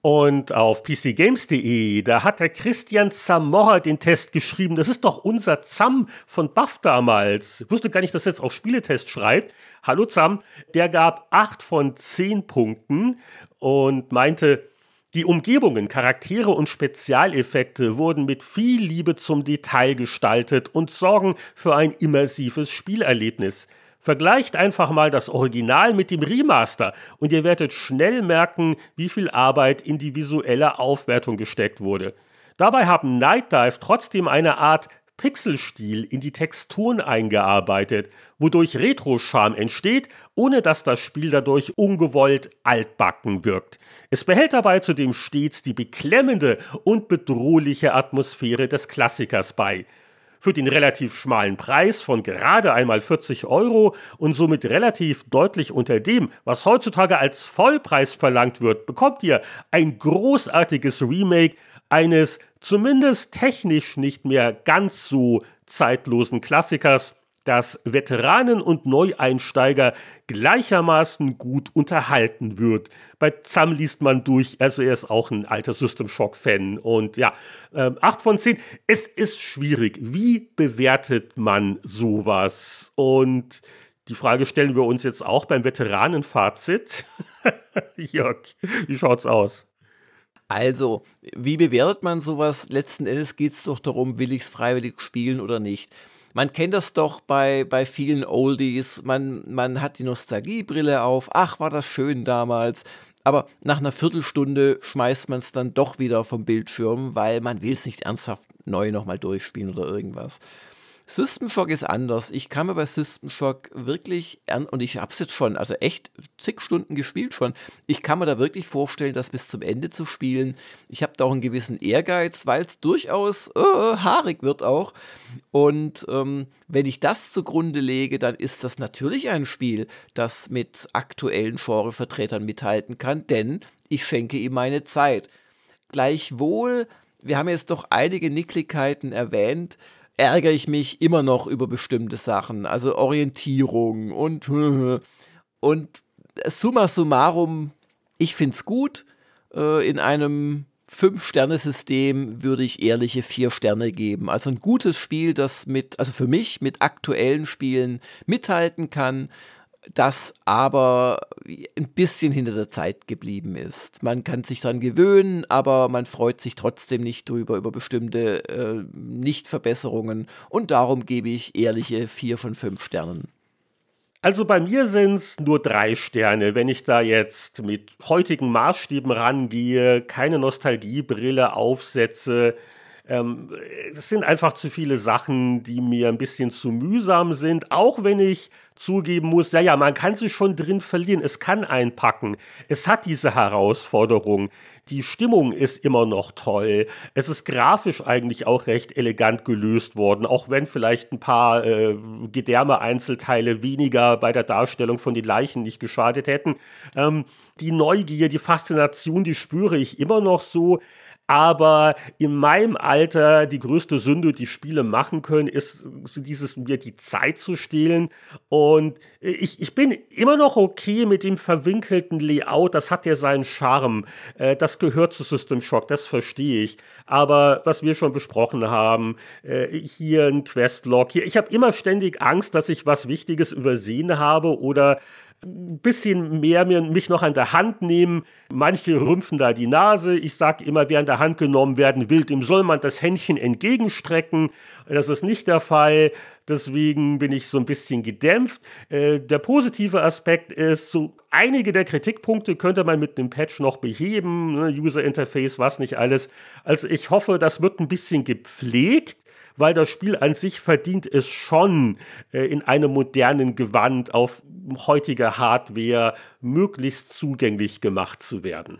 Und auf pcgames.de, da hat der Christian Zamora den Test geschrieben. Das ist doch unser Zam von Buff damals. Ich wusste gar nicht, dass er jetzt auch Spieletest schreibt. Hallo Zam. Der gab 8 von 10 Punkten und meinte, die Umgebungen, Charaktere und Spezialeffekte wurden mit viel Liebe zum Detail gestaltet und sorgen für ein immersives Spielerlebnis. Vergleicht einfach mal das Original mit dem Remaster und ihr werdet schnell merken, wie viel Arbeit in die visuelle Aufwertung gesteckt wurde. Dabei haben Night Dive trotzdem eine Art Pixelstil in die Texturen eingearbeitet, wodurch Retro-Charme entsteht, ohne dass das Spiel dadurch ungewollt altbacken wirkt. Es behält dabei zudem stets die beklemmende und bedrohliche Atmosphäre des Klassikers bei für den relativ schmalen Preis von gerade einmal 40 Euro und somit relativ deutlich unter dem, was heutzutage als Vollpreis verlangt wird, bekommt ihr ein großartiges Remake eines zumindest technisch nicht mehr ganz so zeitlosen Klassikers das Veteranen und Neueinsteiger gleichermaßen gut unterhalten wird. Bei Zam liest man durch, also er ist auch ein alter System Shock-Fan. Und ja, äh, 8 von 10. Es ist schwierig. Wie bewertet man sowas? Und die Frage stellen wir uns jetzt auch beim Veteranenfazit. Jörg, wie schaut's aus? Also, wie bewertet man sowas? Letzten Endes geht es doch darum, will ich es freiwillig spielen oder nicht. Man kennt das doch bei, bei vielen Oldies. Man, man hat die Nostalgiebrille auf. Ach, war das schön damals. Aber nach einer Viertelstunde schmeißt man es dann doch wieder vom Bildschirm, weil man will es nicht ernsthaft neu nochmal durchspielen oder irgendwas. System Shock ist anders. Ich kann mir bei System Shock wirklich, und ich habe es jetzt schon, also echt zig Stunden gespielt schon, ich kann mir da wirklich vorstellen, das bis zum Ende zu spielen. Ich habe da auch einen gewissen Ehrgeiz, weil es durchaus äh, haarig wird auch. Und ähm, wenn ich das zugrunde lege, dann ist das natürlich ein Spiel, das mit aktuellen Genrevertretern mithalten kann, denn ich schenke ihm meine Zeit. Gleichwohl, wir haben jetzt doch einige Nicklichkeiten erwähnt, ärgere ich mich immer noch über bestimmte Sachen, also Orientierung und und summa summarum, ich finde es gut. Äh, in einem Fünf-Sterne-System würde ich ehrliche vier Sterne geben. Also ein gutes Spiel, das mit, also für mich mit aktuellen Spielen mithalten kann, das aber ein bisschen hinter der Zeit geblieben ist. Man kann sich daran gewöhnen, aber man freut sich trotzdem nicht drüber, über bestimmte äh, Nichtverbesserungen. Und darum gebe ich ehrliche vier von fünf Sternen. Also bei mir sind es nur drei Sterne. Wenn ich da jetzt mit heutigen Maßstäben rangehe, keine Nostalgiebrille aufsetze, ähm, es sind einfach zu viele Sachen, die mir ein bisschen zu mühsam sind, auch wenn ich zugeben muss, ja, ja, man kann sich schon drin verlieren, es kann einpacken, es hat diese Herausforderung, die Stimmung ist immer noch toll, es ist grafisch eigentlich auch recht elegant gelöst worden, auch wenn vielleicht ein paar äh, Gedärme-Einzelteile weniger bei der Darstellung von den Leichen nicht geschadet hätten. Ähm, die Neugier, die Faszination, die spüre ich immer noch so. Aber in meinem Alter die größte Sünde, die Spiele machen können, ist dieses mir die Zeit zu stehlen. Und ich, ich bin immer noch okay mit dem verwinkelten Layout. Das hat ja seinen Charme. Äh, das gehört zu System Shock, das verstehe ich. Aber was wir schon besprochen haben, äh, hier ein Questlog, hier, ich habe immer ständig Angst, dass ich was Wichtiges übersehen habe oder ein bisschen mehr mich noch an der Hand nehmen. Manche rümpfen da die Nase. Ich sage immer, wer an der Hand genommen werden will, dem soll man das Händchen entgegenstrecken. Das ist nicht der Fall. Deswegen bin ich so ein bisschen gedämpft. Äh, der positive Aspekt ist, so einige der Kritikpunkte könnte man mit einem Patch noch beheben. Ne? User Interface, was nicht alles. Also ich hoffe, das wird ein bisschen gepflegt weil das Spiel an sich verdient es schon, äh, in einem modernen Gewand auf heutiger Hardware möglichst zugänglich gemacht zu werden.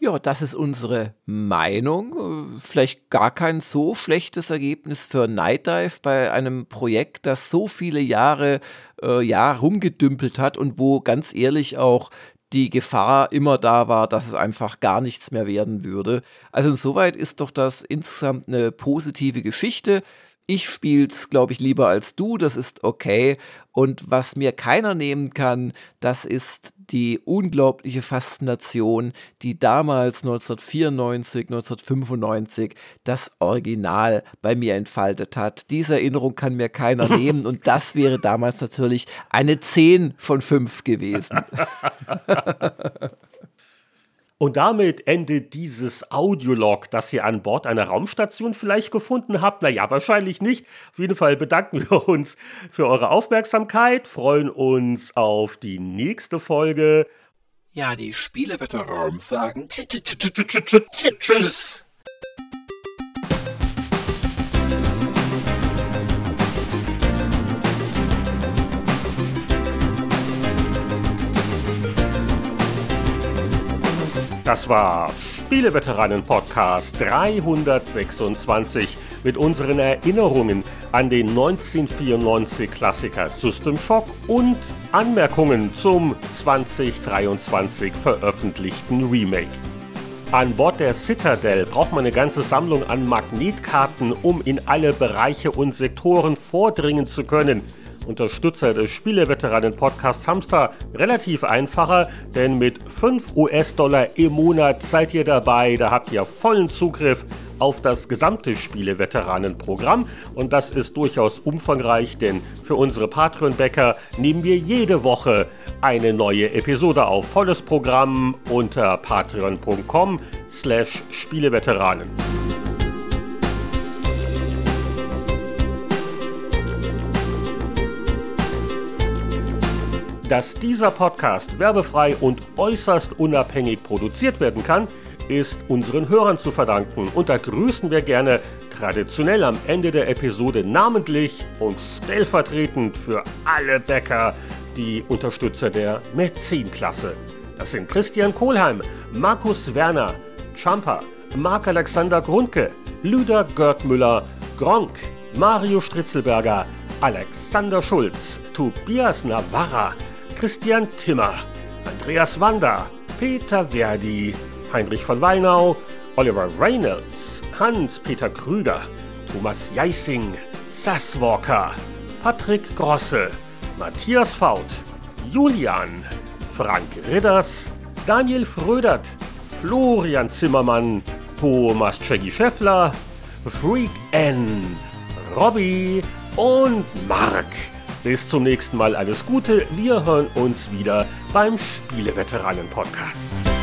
Ja, das ist unsere Meinung. Vielleicht gar kein so schlechtes Ergebnis für Night Dive bei einem Projekt, das so viele Jahre äh, ja, rumgedümpelt hat und wo ganz ehrlich auch die Gefahr immer da war, dass es einfach gar nichts mehr werden würde. Also insoweit ist doch das insgesamt eine positive Geschichte. Ich spiel's, glaube ich, lieber als du, das ist okay. Und was mir keiner nehmen kann, das ist die unglaubliche Faszination, die damals 1994, 1995 das Original bei mir entfaltet hat. Diese Erinnerung kann mir keiner nehmen und das wäre damals natürlich eine 10 von 5 gewesen. Und damit endet dieses Audiolog, das ihr an Bord einer Raumstation vielleicht gefunden habt. Naja, wahrscheinlich nicht. Auf jeden Fall bedanken wir uns für eure Aufmerksamkeit, freuen uns auf die nächste Folge. Ja, die Spieleveteranen sagen Tschüss. Das war Spieleveteranen Podcast 326 mit unseren Erinnerungen an den 1994 Klassiker System Shock und Anmerkungen zum 2023 veröffentlichten Remake. An Bord der Citadel braucht man eine ganze Sammlung an Magnetkarten, um in alle Bereiche und Sektoren vordringen zu können. Unterstützer des Spieleveteranen-Podcasts Hamster relativ einfacher, denn mit 5 US-Dollar im Monat seid ihr dabei. Da habt ihr vollen Zugriff auf das gesamte Spieleveteranen-Programm und das ist durchaus umfangreich, denn für unsere Patreon-Bäcker nehmen wir jede Woche eine neue Episode auf. Volles Programm unter patreon.com slash Spieleveteranen. Dass dieser Podcast werbefrei und äußerst unabhängig produziert werden kann, ist unseren Hörern zu verdanken. Und da grüßen wir gerne traditionell am Ende der Episode namentlich und stellvertretend für alle Bäcker die Unterstützer der Mäzen-Klasse. Das sind Christian Kohlheim, Markus Werner, Champa, Marc-Alexander Grundke, Lüder Görtmüller, Gronk, Mario Stritzelberger, Alexander Schulz, Tobias Navarra, Christian Timmer, Andreas Wander, Peter Verdi, Heinrich von Weinau, Oliver Reynolds, Hans-Peter Krüger, Thomas Jeissing, Sasswalker, Patrick Grosse, Matthias Faut, Julian, Frank Ridders, Daniel Frödert, Florian Zimmermann, Thomas Cheggy Scheffler, Freak N, Robby und Mark. Bis zum nächsten Mal alles Gute. Wir hören uns wieder beim Spieleveteranen-Podcast.